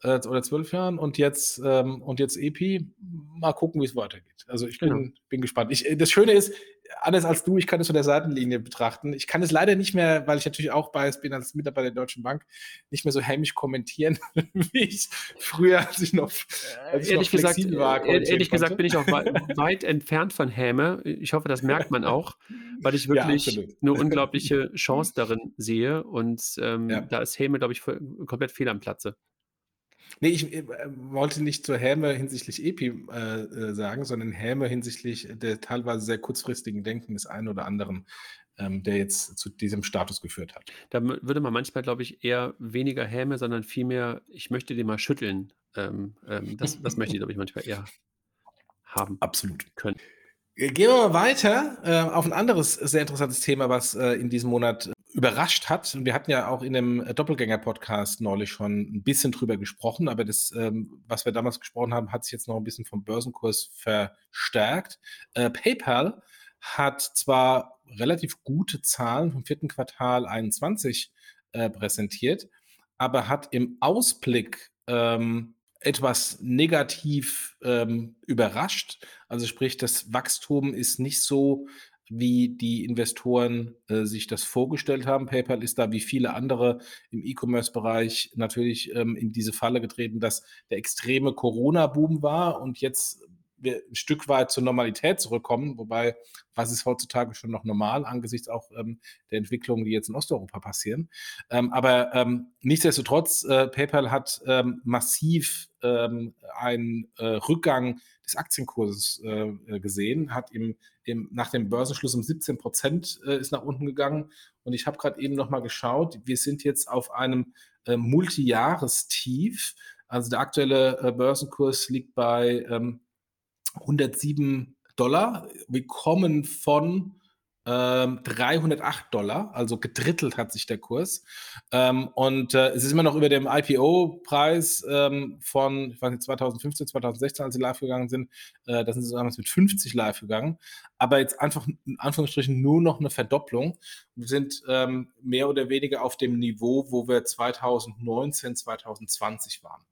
äh, oder zwölf Jahren. Und jetzt, ähm, und jetzt EPI. Mal gucken, wie es weitergeht. Also ich bin, genau. bin gespannt. Ich, das Schöne ist, anders als du, ich kann es von der Seitenlinie betrachten. Ich kann es leider nicht mehr, weil ich natürlich auch biased bin als Mitarbeiter der Deutschen Bank, nicht mehr so hämisch kommentieren, <laughs> wie ich früher, als ich noch, als ich ehrlich noch gesagt, war. Ehrlich gesagt bin ich auch weit entfernt von Häme. Ich hoffe, das merkt man auch, weil ich <laughs> wirklich ja, eine unglaubliche Chance darin sehe. Und ähm, ja. da ist Häme, glaube ich, komplett fehl am Platze. Nee, ich äh, wollte nicht zur Häme hinsichtlich EPI äh, äh, sagen, sondern Häme hinsichtlich der teilweise sehr kurzfristigen Denken des einen oder anderen, ähm, der jetzt zu diesem Status geführt hat. Da würde man manchmal, glaube ich, eher weniger Häme, sondern vielmehr, ich möchte den mal schütteln. Ähm, ähm, das, das möchte ich, glaube ich, manchmal eher haben. Absolut. Können. Gehen wir mal weiter äh, auf ein anderes sehr interessantes Thema, was äh, in diesem Monat überrascht hat. Und wir hatten ja auch in dem äh, Doppelgänger-Podcast neulich schon ein bisschen drüber gesprochen, aber das, ähm, was wir damals gesprochen haben, hat sich jetzt noch ein bisschen vom Börsenkurs verstärkt. Äh, PayPal hat zwar relativ gute Zahlen vom vierten Quartal 21 äh, präsentiert, aber hat im Ausblick ähm, etwas negativ ähm, überrascht. Also sprich, das Wachstum ist nicht so wie die Investoren äh, sich das vorgestellt haben. PayPal ist da wie viele andere im E-Commerce-Bereich natürlich ähm, in diese Falle getreten, dass der extreme Corona-Boom war und jetzt wir ein Stück weit zur Normalität zurückkommen, wobei was ist heutzutage schon noch normal angesichts auch ähm, der Entwicklungen, die jetzt in Osteuropa passieren. Ähm, aber ähm, nichtsdestotrotz, äh, PayPal hat ähm, massiv ähm, einen äh, Rückgang des Aktienkurses äh, äh, gesehen, hat im, im, nach dem Börsenschluss um 17 Prozent äh, ist nach unten gegangen. Und ich habe gerade eben noch mal geschaut, wir sind jetzt auf einem äh, Multijahrestief. Also der aktuelle äh, Börsenkurs liegt bei ähm, 107 Dollar. Wir kommen von ähm, 308 Dollar, also gedrittelt hat sich der Kurs. Ähm, und äh, es ist immer noch über dem IPO-Preis ähm, von, ich weiß nicht, 2015, 2016, als sie live gegangen sind. Äh, da sind sie damals mit 50 live gegangen. Aber jetzt einfach in Anführungsstrichen nur noch eine Verdopplung. Wir sind ähm, mehr oder weniger auf dem Niveau, wo wir 2019, 2020 waren.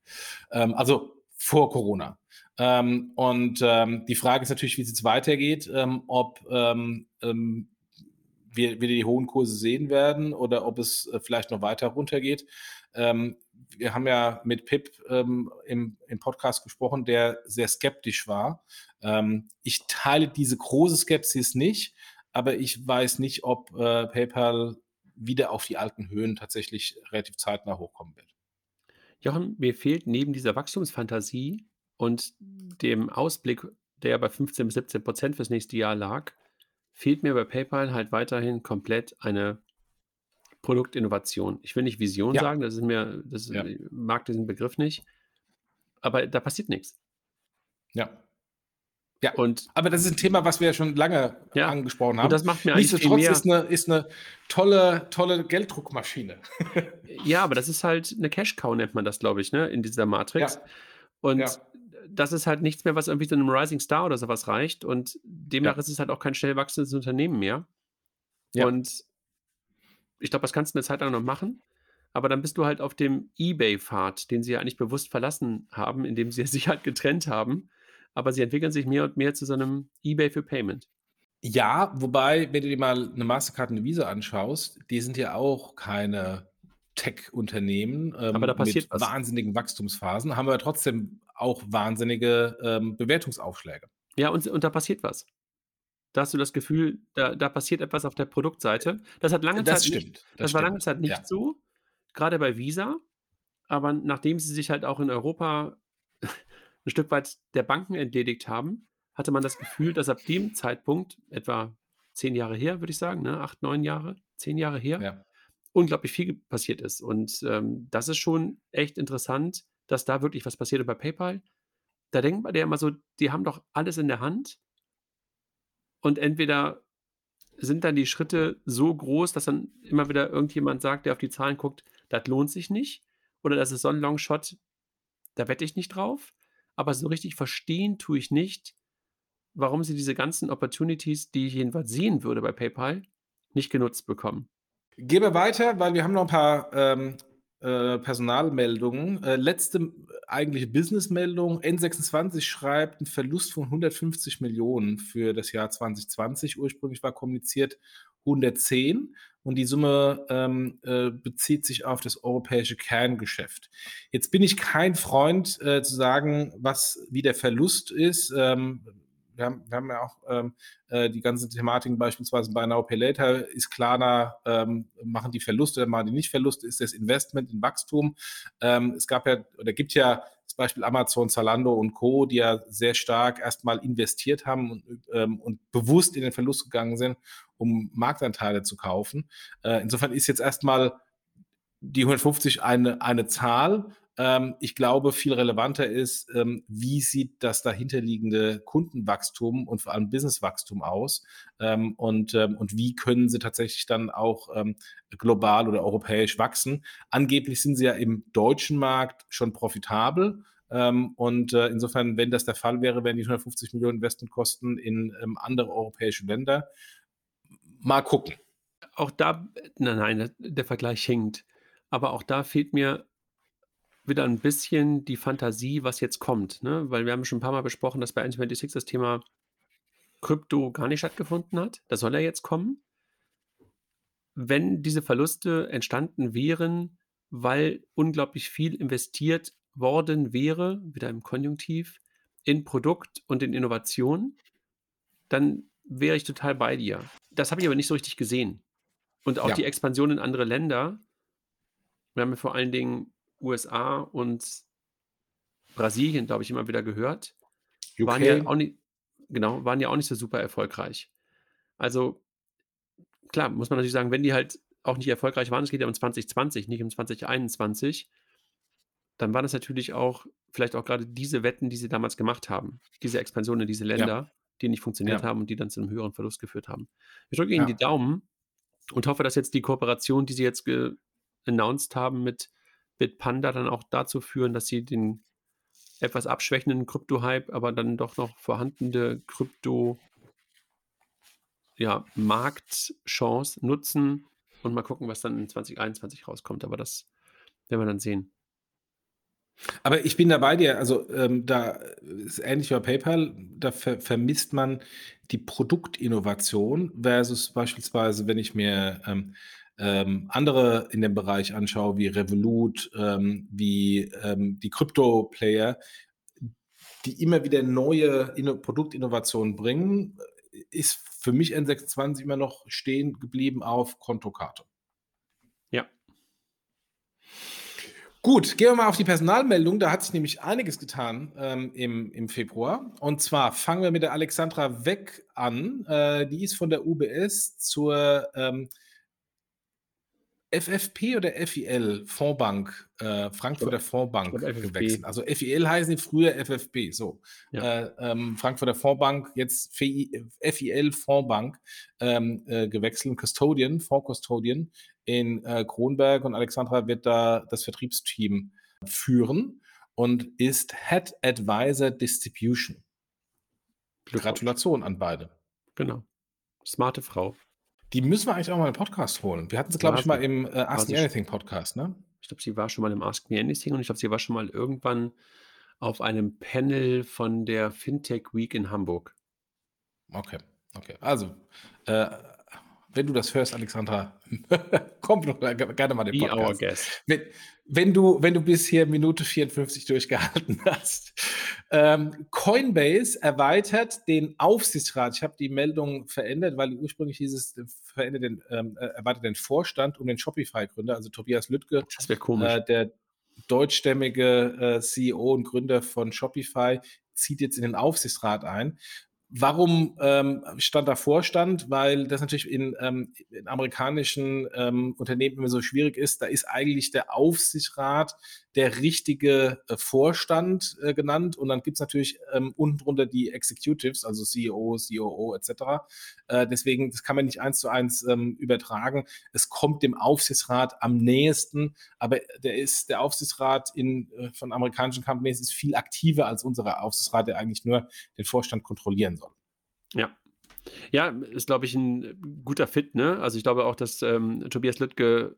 Ähm, also vor Corona. Ähm, und ähm, die Frage ist natürlich, wie es jetzt weitergeht, ähm, ob ähm, ähm, wir wieder die hohen Kurse sehen werden oder ob es äh, vielleicht noch weiter runtergeht. Ähm, wir haben ja mit Pip im, im, Podcast gesprochen, der sehr skeptisch war. ich teile diese große Skepsis nicht, aber ich weiß nicht, ob äh, PayPal wieder auf die alten Höhen tatsächlich relativ zeitnah hochkommen wird. Jochen, mir fehlt neben dieser Wachstumsfantasie und dem Ausblick, der bei 15 bis 17 Prozent fürs nächste Jahr lag, fehlt mir bei PayPal halt weiterhin komplett eine Produktinnovation. Ich will nicht Vision ja. sagen, das ist mir, das ja. mag diesen Begriff nicht, aber da passiert nichts. Ja. Ja, und, aber das ist ein Thema, was wir ja schon lange ja, angesprochen haben. Und das macht mir eigentlich Nichtsdestotrotz mehr... ist, eine, ist eine tolle, tolle Gelddruckmaschine. <laughs> ja, aber das ist halt eine Cash-Cow, nennt man das, glaube ich, ne, in dieser Matrix. Ja. Und ja. das ist halt nichts mehr, was irgendwie zu einem Rising Star oder sowas reicht. Und demnach ist es halt auch kein schnell wachsendes Unternehmen mehr. Und ich glaube, das kannst du eine Zeit lang noch machen. Aber dann bist du halt auf dem Ebay-Pfad, den sie ja eigentlich bewusst verlassen haben, indem sie <laughs> sich halt getrennt haben aber sie entwickeln sich mehr und mehr zu so einem eBay für Payment. Ja, wobei, wenn du dir mal eine Mastercard und eine Visa anschaust, die sind ja auch keine Tech-Unternehmen ähm, aber da passiert mit was. wahnsinnigen Wachstumsphasen, haben wir trotzdem auch wahnsinnige ähm, Bewertungsaufschläge. Ja, und, und da passiert was. Da hast du das Gefühl, da, da passiert etwas auf der Produktseite. Das hat lange das Zeit stimmt, nicht, das, das war lange Zeit nicht ja. so, gerade bei Visa. Aber nachdem sie sich halt auch in Europa ein Stück weit der Banken entledigt haben, hatte man das Gefühl, dass ab dem Zeitpunkt, etwa zehn Jahre her, würde ich sagen, ne, acht, neun Jahre, zehn Jahre her, ja. unglaublich viel passiert ist. Und ähm, das ist schon echt interessant, dass da wirklich was passiert. Und bei PayPal, da denkt man ja immer so, die haben doch alles in der Hand. Und entweder sind dann die Schritte so groß, dass dann immer wieder irgendjemand sagt, der auf die Zahlen guckt, das lohnt sich nicht. Oder das ist so ein Longshot, da wette ich nicht drauf aber so richtig verstehen tue ich nicht, warum sie diese ganzen Opportunities, die ich jedenfalls sehen würde bei PayPal, nicht genutzt bekommen. Wir weiter, weil wir haben noch ein paar ähm, äh, Personalmeldungen. Äh, letzte eigentliche Businessmeldung. N26 schreibt einen Verlust von 150 Millionen für das Jahr 2020. Ursprünglich war kommuniziert 110 und die Summe ähm, äh, bezieht sich auf das europäische Kerngeschäft. Jetzt bin ich kein Freund äh, zu sagen, was wie der Verlust ist. Ähm, wir, haben, wir haben ja auch ähm, äh, die ganzen Thematiken beispielsweise bei Now Pay Later ist Klarna, ähm, machen die Verluste oder machen die nicht Verluste, ist das Investment in Wachstum. Ähm, es gab ja oder gibt ja das Beispiel Amazon, Zalando und Co., die ja sehr stark erstmal investiert haben und, ähm, und bewusst in den Verlust gegangen sind, um Marktanteile zu kaufen. Äh, insofern ist jetzt erstmal die 150 eine, eine Zahl. Ähm, ich glaube, viel relevanter ist, ähm, wie sieht das dahinterliegende Kundenwachstum und vor allem Businesswachstum aus ähm, und, und wie können sie tatsächlich dann auch global oder europäisch wachsen. Angeblich sind sie ja im deutschen Markt schon profitabel. Und äh, insofern, wenn das der Fall wäre, wären die 150 Millionen Investmentkosten in andere europäische Länder. Mal gucken. Auch da, nein, nein, der Vergleich hinkt. Aber auch da fehlt mir wieder ein bisschen die Fantasie, was jetzt kommt. Ne? Weil wir haben schon ein paar Mal besprochen, dass bei N26 das Thema Krypto gar nicht stattgefunden hat. Da soll er jetzt kommen. Wenn diese Verluste entstanden wären, weil unglaublich viel investiert worden wäre, wieder im Konjunktiv, in Produkt und in Innovation, dann wäre ich total bei dir. Das habe ich aber nicht so richtig gesehen. Und auch ja. die Expansion in andere Länder, wir haben ja vor allen Dingen USA und Brasilien, glaube ich, immer wieder gehört, UK. waren ja auch nicht, genau, waren ja auch nicht so super erfolgreich. Also klar, muss man natürlich sagen, wenn die halt auch nicht erfolgreich waren, es geht ja um 2020, nicht um 2021, dann waren es natürlich auch vielleicht auch gerade diese Wetten, die sie damals gemacht haben, diese Expansion in diese Länder, ja. die nicht funktioniert ja. haben und die dann zu einem höheren Verlust geführt haben. Ich drücke Ihnen ja. die Daumen und hoffe, dass jetzt die Kooperation, die Sie jetzt announced haben mit Bitpanda, dann auch dazu führen, dass Sie den etwas abschwächenden Krypto-Hype, aber dann doch noch vorhandene Krypto- ja, Marktchance nutzen und mal gucken, was dann in 2021 rauskommt. Aber das werden wir dann sehen. Aber ich bin da bei dir, also ähm, da ist ähnlich wie bei PayPal, da ver vermisst man die Produktinnovation versus beispielsweise, wenn ich mir ähm, ähm, andere in dem Bereich anschaue, wie Revolut, ähm, wie ähm, die Krypto-Player, die immer wieder neue Inno Produktinnovationen bringen, ist für mich N26 immer noch stehen geblieben auf Kontokarte. Ja. Gut, gehen wir mal auf die Personalmeldung. Da hat sich nämlich einiges getan ähm, im, im Februar. Und zwar fangen wir mit der Alexandra Weck an. Äh, die ist von der UBS zur ähm, FFP oder FIL, Fondsbank, äh, Frankfurter Fondsbank gewechselt. Also FIL heißen die früher FFP, so. Ja. Äh, ähm, Frankfurter Fondsbank, jetzt FIL Fondsbank ähm, äh, gewechselt, Custodian, Fonds-Custodian in äh, Kronberg und Alexandra wird da das Vertriebsteam führen und ist Head Advisor Distribution. Gratulation an beide. Genau. Smarte Frau. Die müssen wir eigentlich auch mal im Podcast holen. Wir hatten sie, glaube ich, mal im äh, Ask Me Anything Podcast, ne? Ich glaube, sie war schon mal im Ask Me Anything und ich glaube, sie war schon mal irgendwann auf einem Panel von der Fintech Week in Hamburg. Okay, okay. Also, äh, wenn du das hörst, Alexandra, <laughs> komm doch gerne mal den Podcast. Be our guest. Wenn, wenn, du, wenn du bis hier Minute 54 durchgehalten hast. Ähm, Coinbase erweitert den Aufsichtsrat. Ich habe die Meldung verändert, weil ursprünglich hieß es, verändert den, ähm, äh, erweitert den Vorstand um den Shopify-Gründer, also Tobias Lüttke. Das komisch. Äh, der deutschstämmige äh, CEO und Gründer von Shopify zieht jetzt in den Aufsichtsrat ein. Warum ähm, stand da Vorstand? Weil das natürlich in, ähm, in amerikanischen ähm, Unternehmen immer so schwierig ist. Da ist eigentlich der Aufsichtsrat der richtige äh, Vorstand äh, genannt und dann gibt's natürlich ähm, unten drunter die Executives, also CEO, COO etc. Äh, deswegen, das kann man nicht eins zu eins ähm, übertragen. Es kommt dem Aufsichtsrat am nächsten, aber der ist der Aufsichtsrat in, äh, von amerikanischen Companies ist viel aktiver als unser Aufsichtsrat, der eigentlich nur den Vorstand kontrollieren soll. Ja, ja, ist, glaube ich, ein guter Fit, ne? Also ich glaube auch, dass ähm, Tobias Lüttke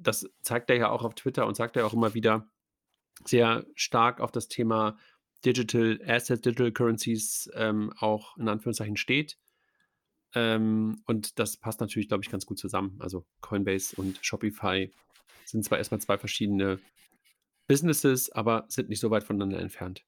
das zeigt er ja auch auf Twitter und sagt er auch immer wieder sehr stark auf das Thema Digital Assets, Digital Currencies ähm, auch in Anführungszeichen steht. Ähm, und das passt natürlich, glaube ich, ganz gut zusammen. Also Coinbase und Shopify sind zwar erstmal zwei verschiedene Businesses, aber sind nicht so weit voneinander entfernt.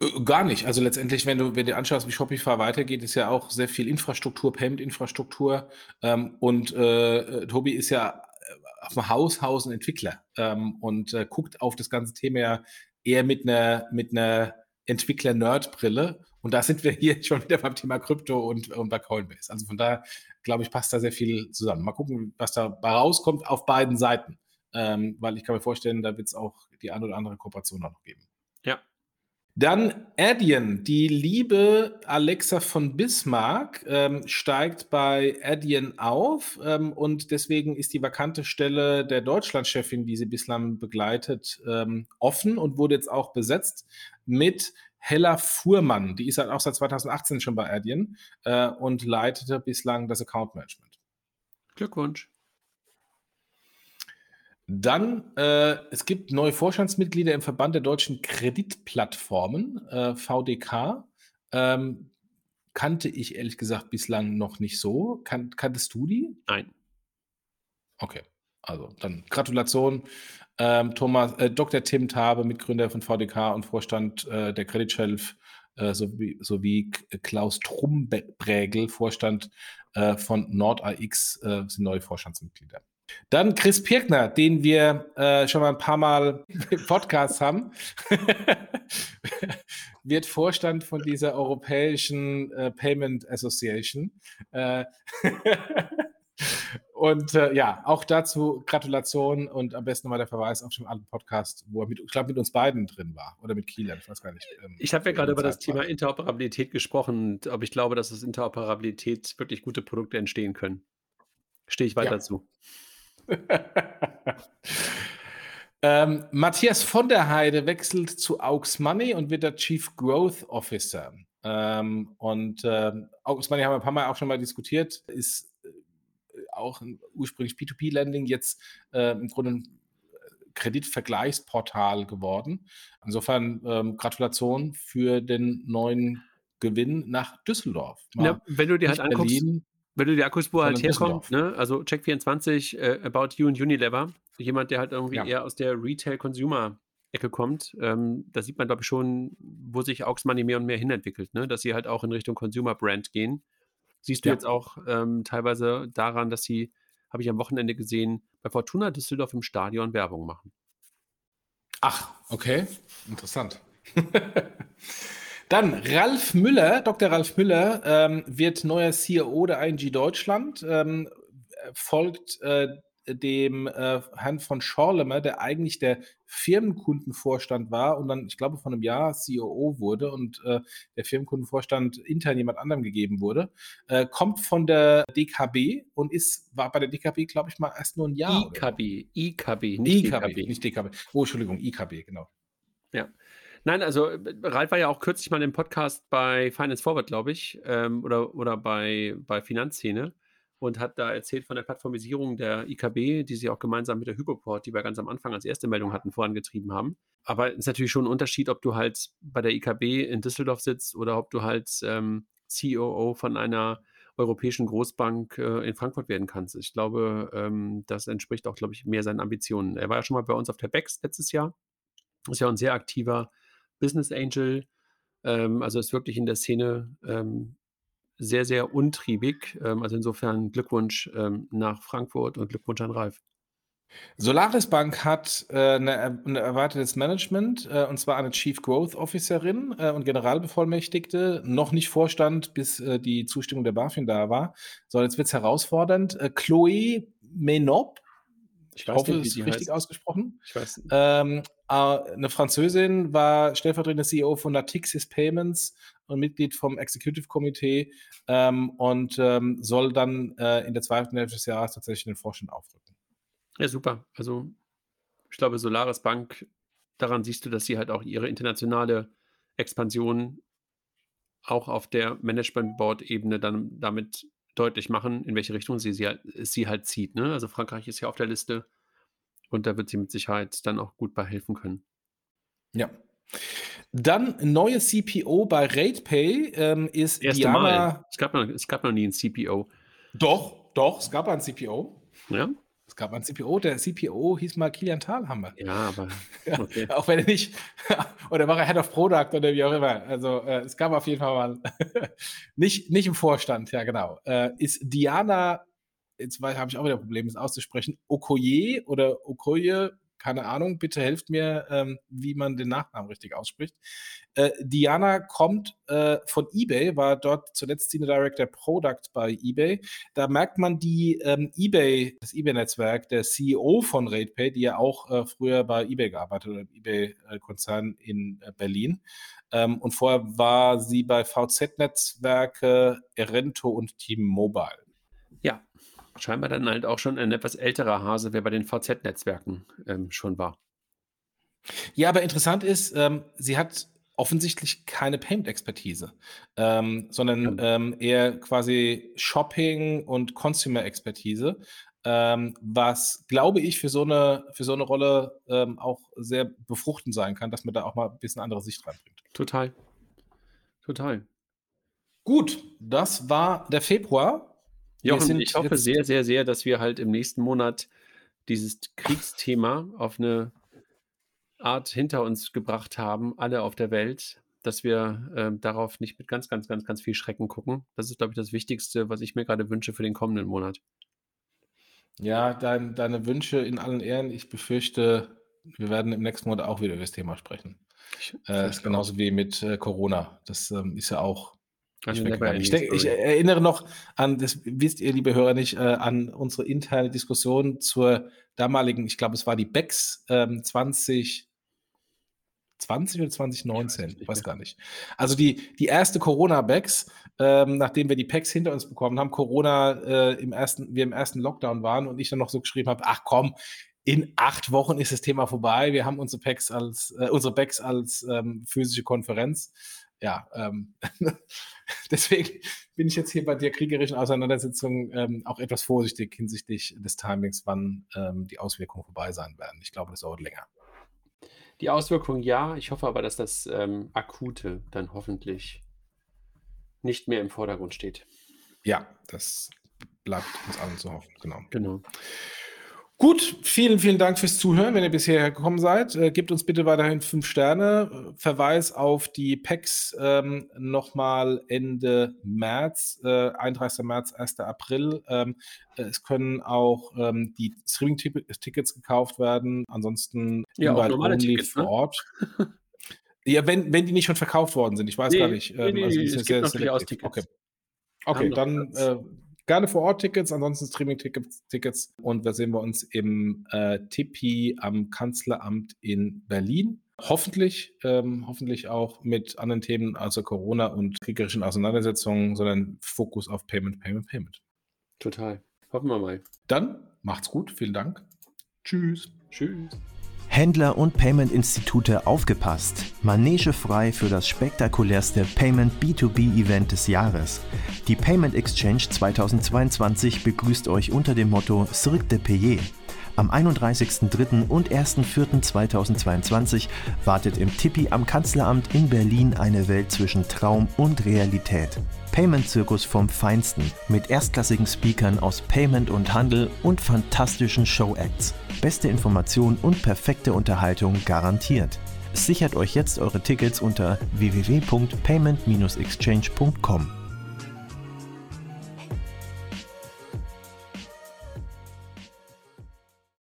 Äh, gar nicht. Also letztendlich, wenn du, wenn du anschaust, wie Shopify weitergeht, ist ja auch sehr viel Infrastruktur, Payment-Infrastruktur. Ähm, und äh, äh Tobi ist ja äh, auf dem Haus, ein Entwickler ähm, und äh, guckt auf das ganze Thema ja eher mit einer mit einer Entwickler-Nerd-Brille. Und da sind wir hier <laughs> schon wieder beim Thema Krypto und, und bei Coinbase. Also von daher, glaube ich, passt da sehr viel zusammen. Mal gucken, was dabei rauskommt auf beiden Seiten. Ähm, weil ich kann mir vorstellen, da wird es auch die eine oder andere Kooperation noch geben. Ja, dann Adyen, die liebe Alexa von Bismarck ähm, steigt bei Adyen auf ähm, und deswegen ist die vakante Stelle der Deutschlandchefin, die sie bislang begleitet, ähm, offen und wurde jetzt auch besetzt mit Hella Fuhrmann. Die ist halt auch seit 2018 schon bei Adyen äh, und leitete bislang das Account Management. Glückwunsch. Dann, äh, es gibt neue Vorstandsmitglieder im Verband der deutschen Kreditplattformen, äh, VDK. Ähm, kannte ich ehrlich gesagt bislang noch nicht so. Kan kanntest du die? Nein. Okay, also dann Gratulation. Ähm, Thomas, äh, Dr. Tim Tabe, Mitgründer von VDK und Vorstand äh, der Credit Shelf, äh, sowie, sowie Klaus Trumbrägel, Vorstand äh, von NordAX, sind neue Vorstandsmitglieder. Dann Chris Pirkner, den wir äh, schon mal ein paar Mal <laughs> im Podcast haben, <laughs> wird Vorstand von dieser europäischen äh, Payment Association. Äh, <laughs> und äh, ja, auch dazu Gratulation und am besten mal der Verweis auf den alten Podcast, wo er mit, ich glaube, mit uns beiden drin war oder mit Kieler, ich weiß gar nicht. Ähm, ich habe ja gerade über das Thema war. Interoperabilität gesprochen, aber ich glaube, dass aus Interoperabilität wirklich gute Produkte entstehen können. Stehe ich weiter ja. zu. <laughs> ähm, Matthias von der Heide wechselt zu Aux Money und wird der Chief Growth Officer. Ähm, und ähm, Aux Money haben wir ein paar Mal auch schon mal diskutiert, ist äh, auch ursprünglich P2P-Lending, jetzt äh, im Grunde ein Kreditvergleichsportal geworden. Insofern ähm, Gratulation für den neuen Gewinn nach Düsseldorf. Ja, wenn du dir halt anguckst, Berlin, wenn du die Akkus, wo halt herkommt, ne? also Check24, äh, About You und Unilever, jemand, der halt irgendwie ja. eher aus der Retail-Consumer-Ecke kommt, ähm, da sieht man, glaube ich, schon, wo sich Aux Money mehr und mehr hinentwickelt, ne? dass sie halt auch in Richtung Consumer-Brand gehen. Siehst du ja. jetzt auch ähm, teilweise daran, dass sie, habe ich am Wochenende gesehen, bei Fortuna Düsseldorf im Stadion Werbung machen. Ach, okay, interessant. <laughs> Dann Ralf Müller, Dr. Ralf Müller ähm, wird neuer CEO der ING Deutschland, ähm, folgt äh, dem äh, Herrn von Schorlemer, der eigentlich der Firmenkundenvorstand war und dann, ich glaube, von einem Jahr CEO wurde und äh, der Firmenkundenvorstand intern jemand anderem gegeben wurde, äh, kommt von der DKB und ist, war bei der DKB, glaube ich, mal erst nur ein Jahr. IKB, IKB, nicht IKB, DKB. nicht DKB. Oh, Entschuldigung, IKB, genau. Ja. Nein, also äh, Ralf war ja auch kürzlich mal im Podcast bei Finance Forward, glaube ich, ähm, oder, oder bei, bei Finanzszene und hat da erzählt von der Plattformisierung der IKB, die sie auch gemeinsam mit der Hypoport, die wir ganz am Anfang als erste Meldung hatten, vorangetrieben haben. Aber es ist natürlich schon ein Unterschied, ob du halt bei der IKB in Düsseldorf sitzt oder ob du halt ähm, COO von einer europäischen Großbank äh, in Frankfurt werden kannst. Ich glaube, ähm, das entspricht auch, glaube ich, mehr seinen Ambitionen. Er war ja schon mal bei uns auf der BEX letztes Jahr. Ist ja ein sehr aktiver Business Angel. Ähm, also ist wirklich in der Szene ähm, sehr, sehr untriebig. Ähm, also insofern Glückwunsch ähm, nach Frankfurt und Glückwunsch an Ralf. Solaris Bank hat äh, ein erweitertes Management, äh, und zwar eine Chief Growth Officerin äh, und Generalbevollmächtigte, noch nicht Vorstand, bis äh, die Zustimmung der BaFin da war. So, jetzt wird es herausfordernd. Äh, Chloé Menop ich, hoffe, es ist richtig heißt. ausgesprochen. Ich weiß nicht. Ähm, äh, eine Französin war stellvertretende CEO von Natixis Payments und Mitglied vom Executive Committee ähm, und ähm, soll dann äh, in der zweiten Hälfte des Jahres tatsächlich den Vorstand aufrücken. Ja, super. Also ich glaube, Solaris Bank, daran siehst du, dass sie halt auch ihre internationale Expansion auch auf der Management Board Ebene dann damit deutlich machen, in welche Richtung sie, sie, halt, sie halt zieht. Ne? Also Frankreich ist ja auf der Liste und da wird sie mit Sicherheit dann auch gut bei helfen können. Ja. Dann neue CPO bei RatePay ähm, ist Erste Diana. Mal. Es gab, noch, es gab noch nie ein CPO. Doch, doch, es gab ein CPO. Ja. Es gab einen CPO, der CPO hieß mal Kilian Thalhammer. Ja, aber <laughs> okay. auch wenn er nicht, <laughs> oder war er Head of Product oder wie auch immer. Also äh, es gab auf jeden Fall mal, <laughs> nicht, nicht im Vorstand, ja genau. Äh, ist Diana, jetzt habe ich auch wieder Probleme, es auszusprechen, Okoye oder Okoye, keine Ahnung, bitte helft mir, ähm, wie man den Nachnamen richtig ausspricht. Äh, Diana kommt äh, von eBay, war dort zuletzt Senior Director Product bei eBay. Da merkt man die ähm, eBay, das eBay-Netzwerk, der CEO von RatePay, die ja auch äh, früher bei eBay gearbeitet hat, im eBay-Konzern in äh, Berlin. Ähm, und vorher war sie bei VZ-Netzwerke, Erento und Team Mobile. Ja, scheinbar dann halt auch schon ein etwas älterer Hase, wer bei den VZ-Netzwerken ähm, schon war. Ja, aber interessant ist, ähm, sie hat offensichtlich keine Payment-Expertise, ähm, sondern ähm, eher quasi Shopping- und Consumer-Expertise, ähm, was, glaube ich, für so eine, für so eine Rolle ähm, auch sehr befruchtend sein kann, dass man da auch mal ein bisschen andere Sicht reinbringt. Total. Total. Gut, das war der Februar. Jochen, ich hoffe sehr, sehr, sehr, dass wir halt im nächsten Monat dieses Kriegsthema auf eine Art hinter uns gebracht haben, alle auf der Welt, dass wir äh, darauf nicht mit ganz, ganz, ganz, ganz viel Schrecken gucken. Das ist, glaube ich, das Wichtigste, was ich mir gerade wünsche für den kommenden Monat. Ja, dein, deine Wünsche in allen Ehren. Ich befürchte, wir werden im nächsten Monat auch wieder über das Thema sprechen. Äh, ist genauso wie mit äh, Corona. Das ähm, ist ja auch. Ich, ich, ich, erinnere noch an, das wisst ihr, liebe Hörer, nicht, äh, an unsere interne Diskussion zur damaligen, ich glaube, es war die BEX ähm, 20. 20 oder 2019, ich weiß, weiß gar nicht. Also die, die erste Corona-Bags, ähm, nachdem wir die Packs hinter uns bekommen haben, Corona äh, im ersten, wir im ersten Lockdown waren und ich dann noch so geschrieben habe, ach komm, in acht Wochen ist das Thema vorbei. Wir haben unsere Packs als, äh, unsere Bags als ähm, physische Konferenz. Ja, ähm, <laughs> deswegen bin ich jetzt hier bei der kriegerischen Auseinandersetzung ähm, auch etwas vorsichtig hinsichtlich des Timings, wann ähm, die Auswirkungen vorbei sein werden. Ich glaube, das dauert länger. Die Auswirkungen ja, ich hoffe aber, dass das ähm, Akute dann hoffentlich nicht mehr im Vordergrund steht. Ja, das bleibt uns allen zu hoffen, genau. Genau. Gut, vielen, vielen Dank fürs Zuhören, wenn ihr bisher gekommen seid. Äh, gebt uns bitte weiterhin fünf Sterne. Verweis auf die PEX ähm, nochmal Ende März, äh, 31. März, 1. April. Ähm, äh, es können auch ähm, die Streaming-Tickets gekauft werden. Ansonsten ja, auch normale Tickets, vor ne? Ort. <laughs> ja, wenn, wenn die nicht schon verkauft worden sind. Ich weiß nee, gar nicht. Ähm, nee, nee, also, es gibt sehr, sehr Tickets. Okay, okay dann äh, Gerne vor Ort Tickets, ansonsten Streaming-Tickets. Tickets. Und da sehen wir uns im äh, Tipi am Kanzleramt in Berlin. Hoffentlich, ähm, hoffentlich auch mit anderen Themen außer Corona und kriegerischen Auseinandersetzungen, sondern Fokus auf Payment, Payment, Payment. Total. Hoffen wir mal. Dann macht's gut. Vielen Dank. Tschüss. Tschüss. Händler und Payment-Institute aufgepasst. Manege frei für das spektakulärste Payment B2B-Event des Jahres. Die Payment Exchange 2022 begrüßt euch unter dem Motto Cirque de Payer. Am 31.03. und 1.04.2022 wartet im Tippi am Kanzleramt in Berlin eine Welt zwischen Traum und Realität. Payment-Zirkus vom Feinsten mit erstklassigen Speakern aus Payment und Handel und fantastischen Show-Acts. Beste Information und perfekte Unterhaltung garantiert. Sichert euch jetzt eure Tickets unter www.payment-exchange.com.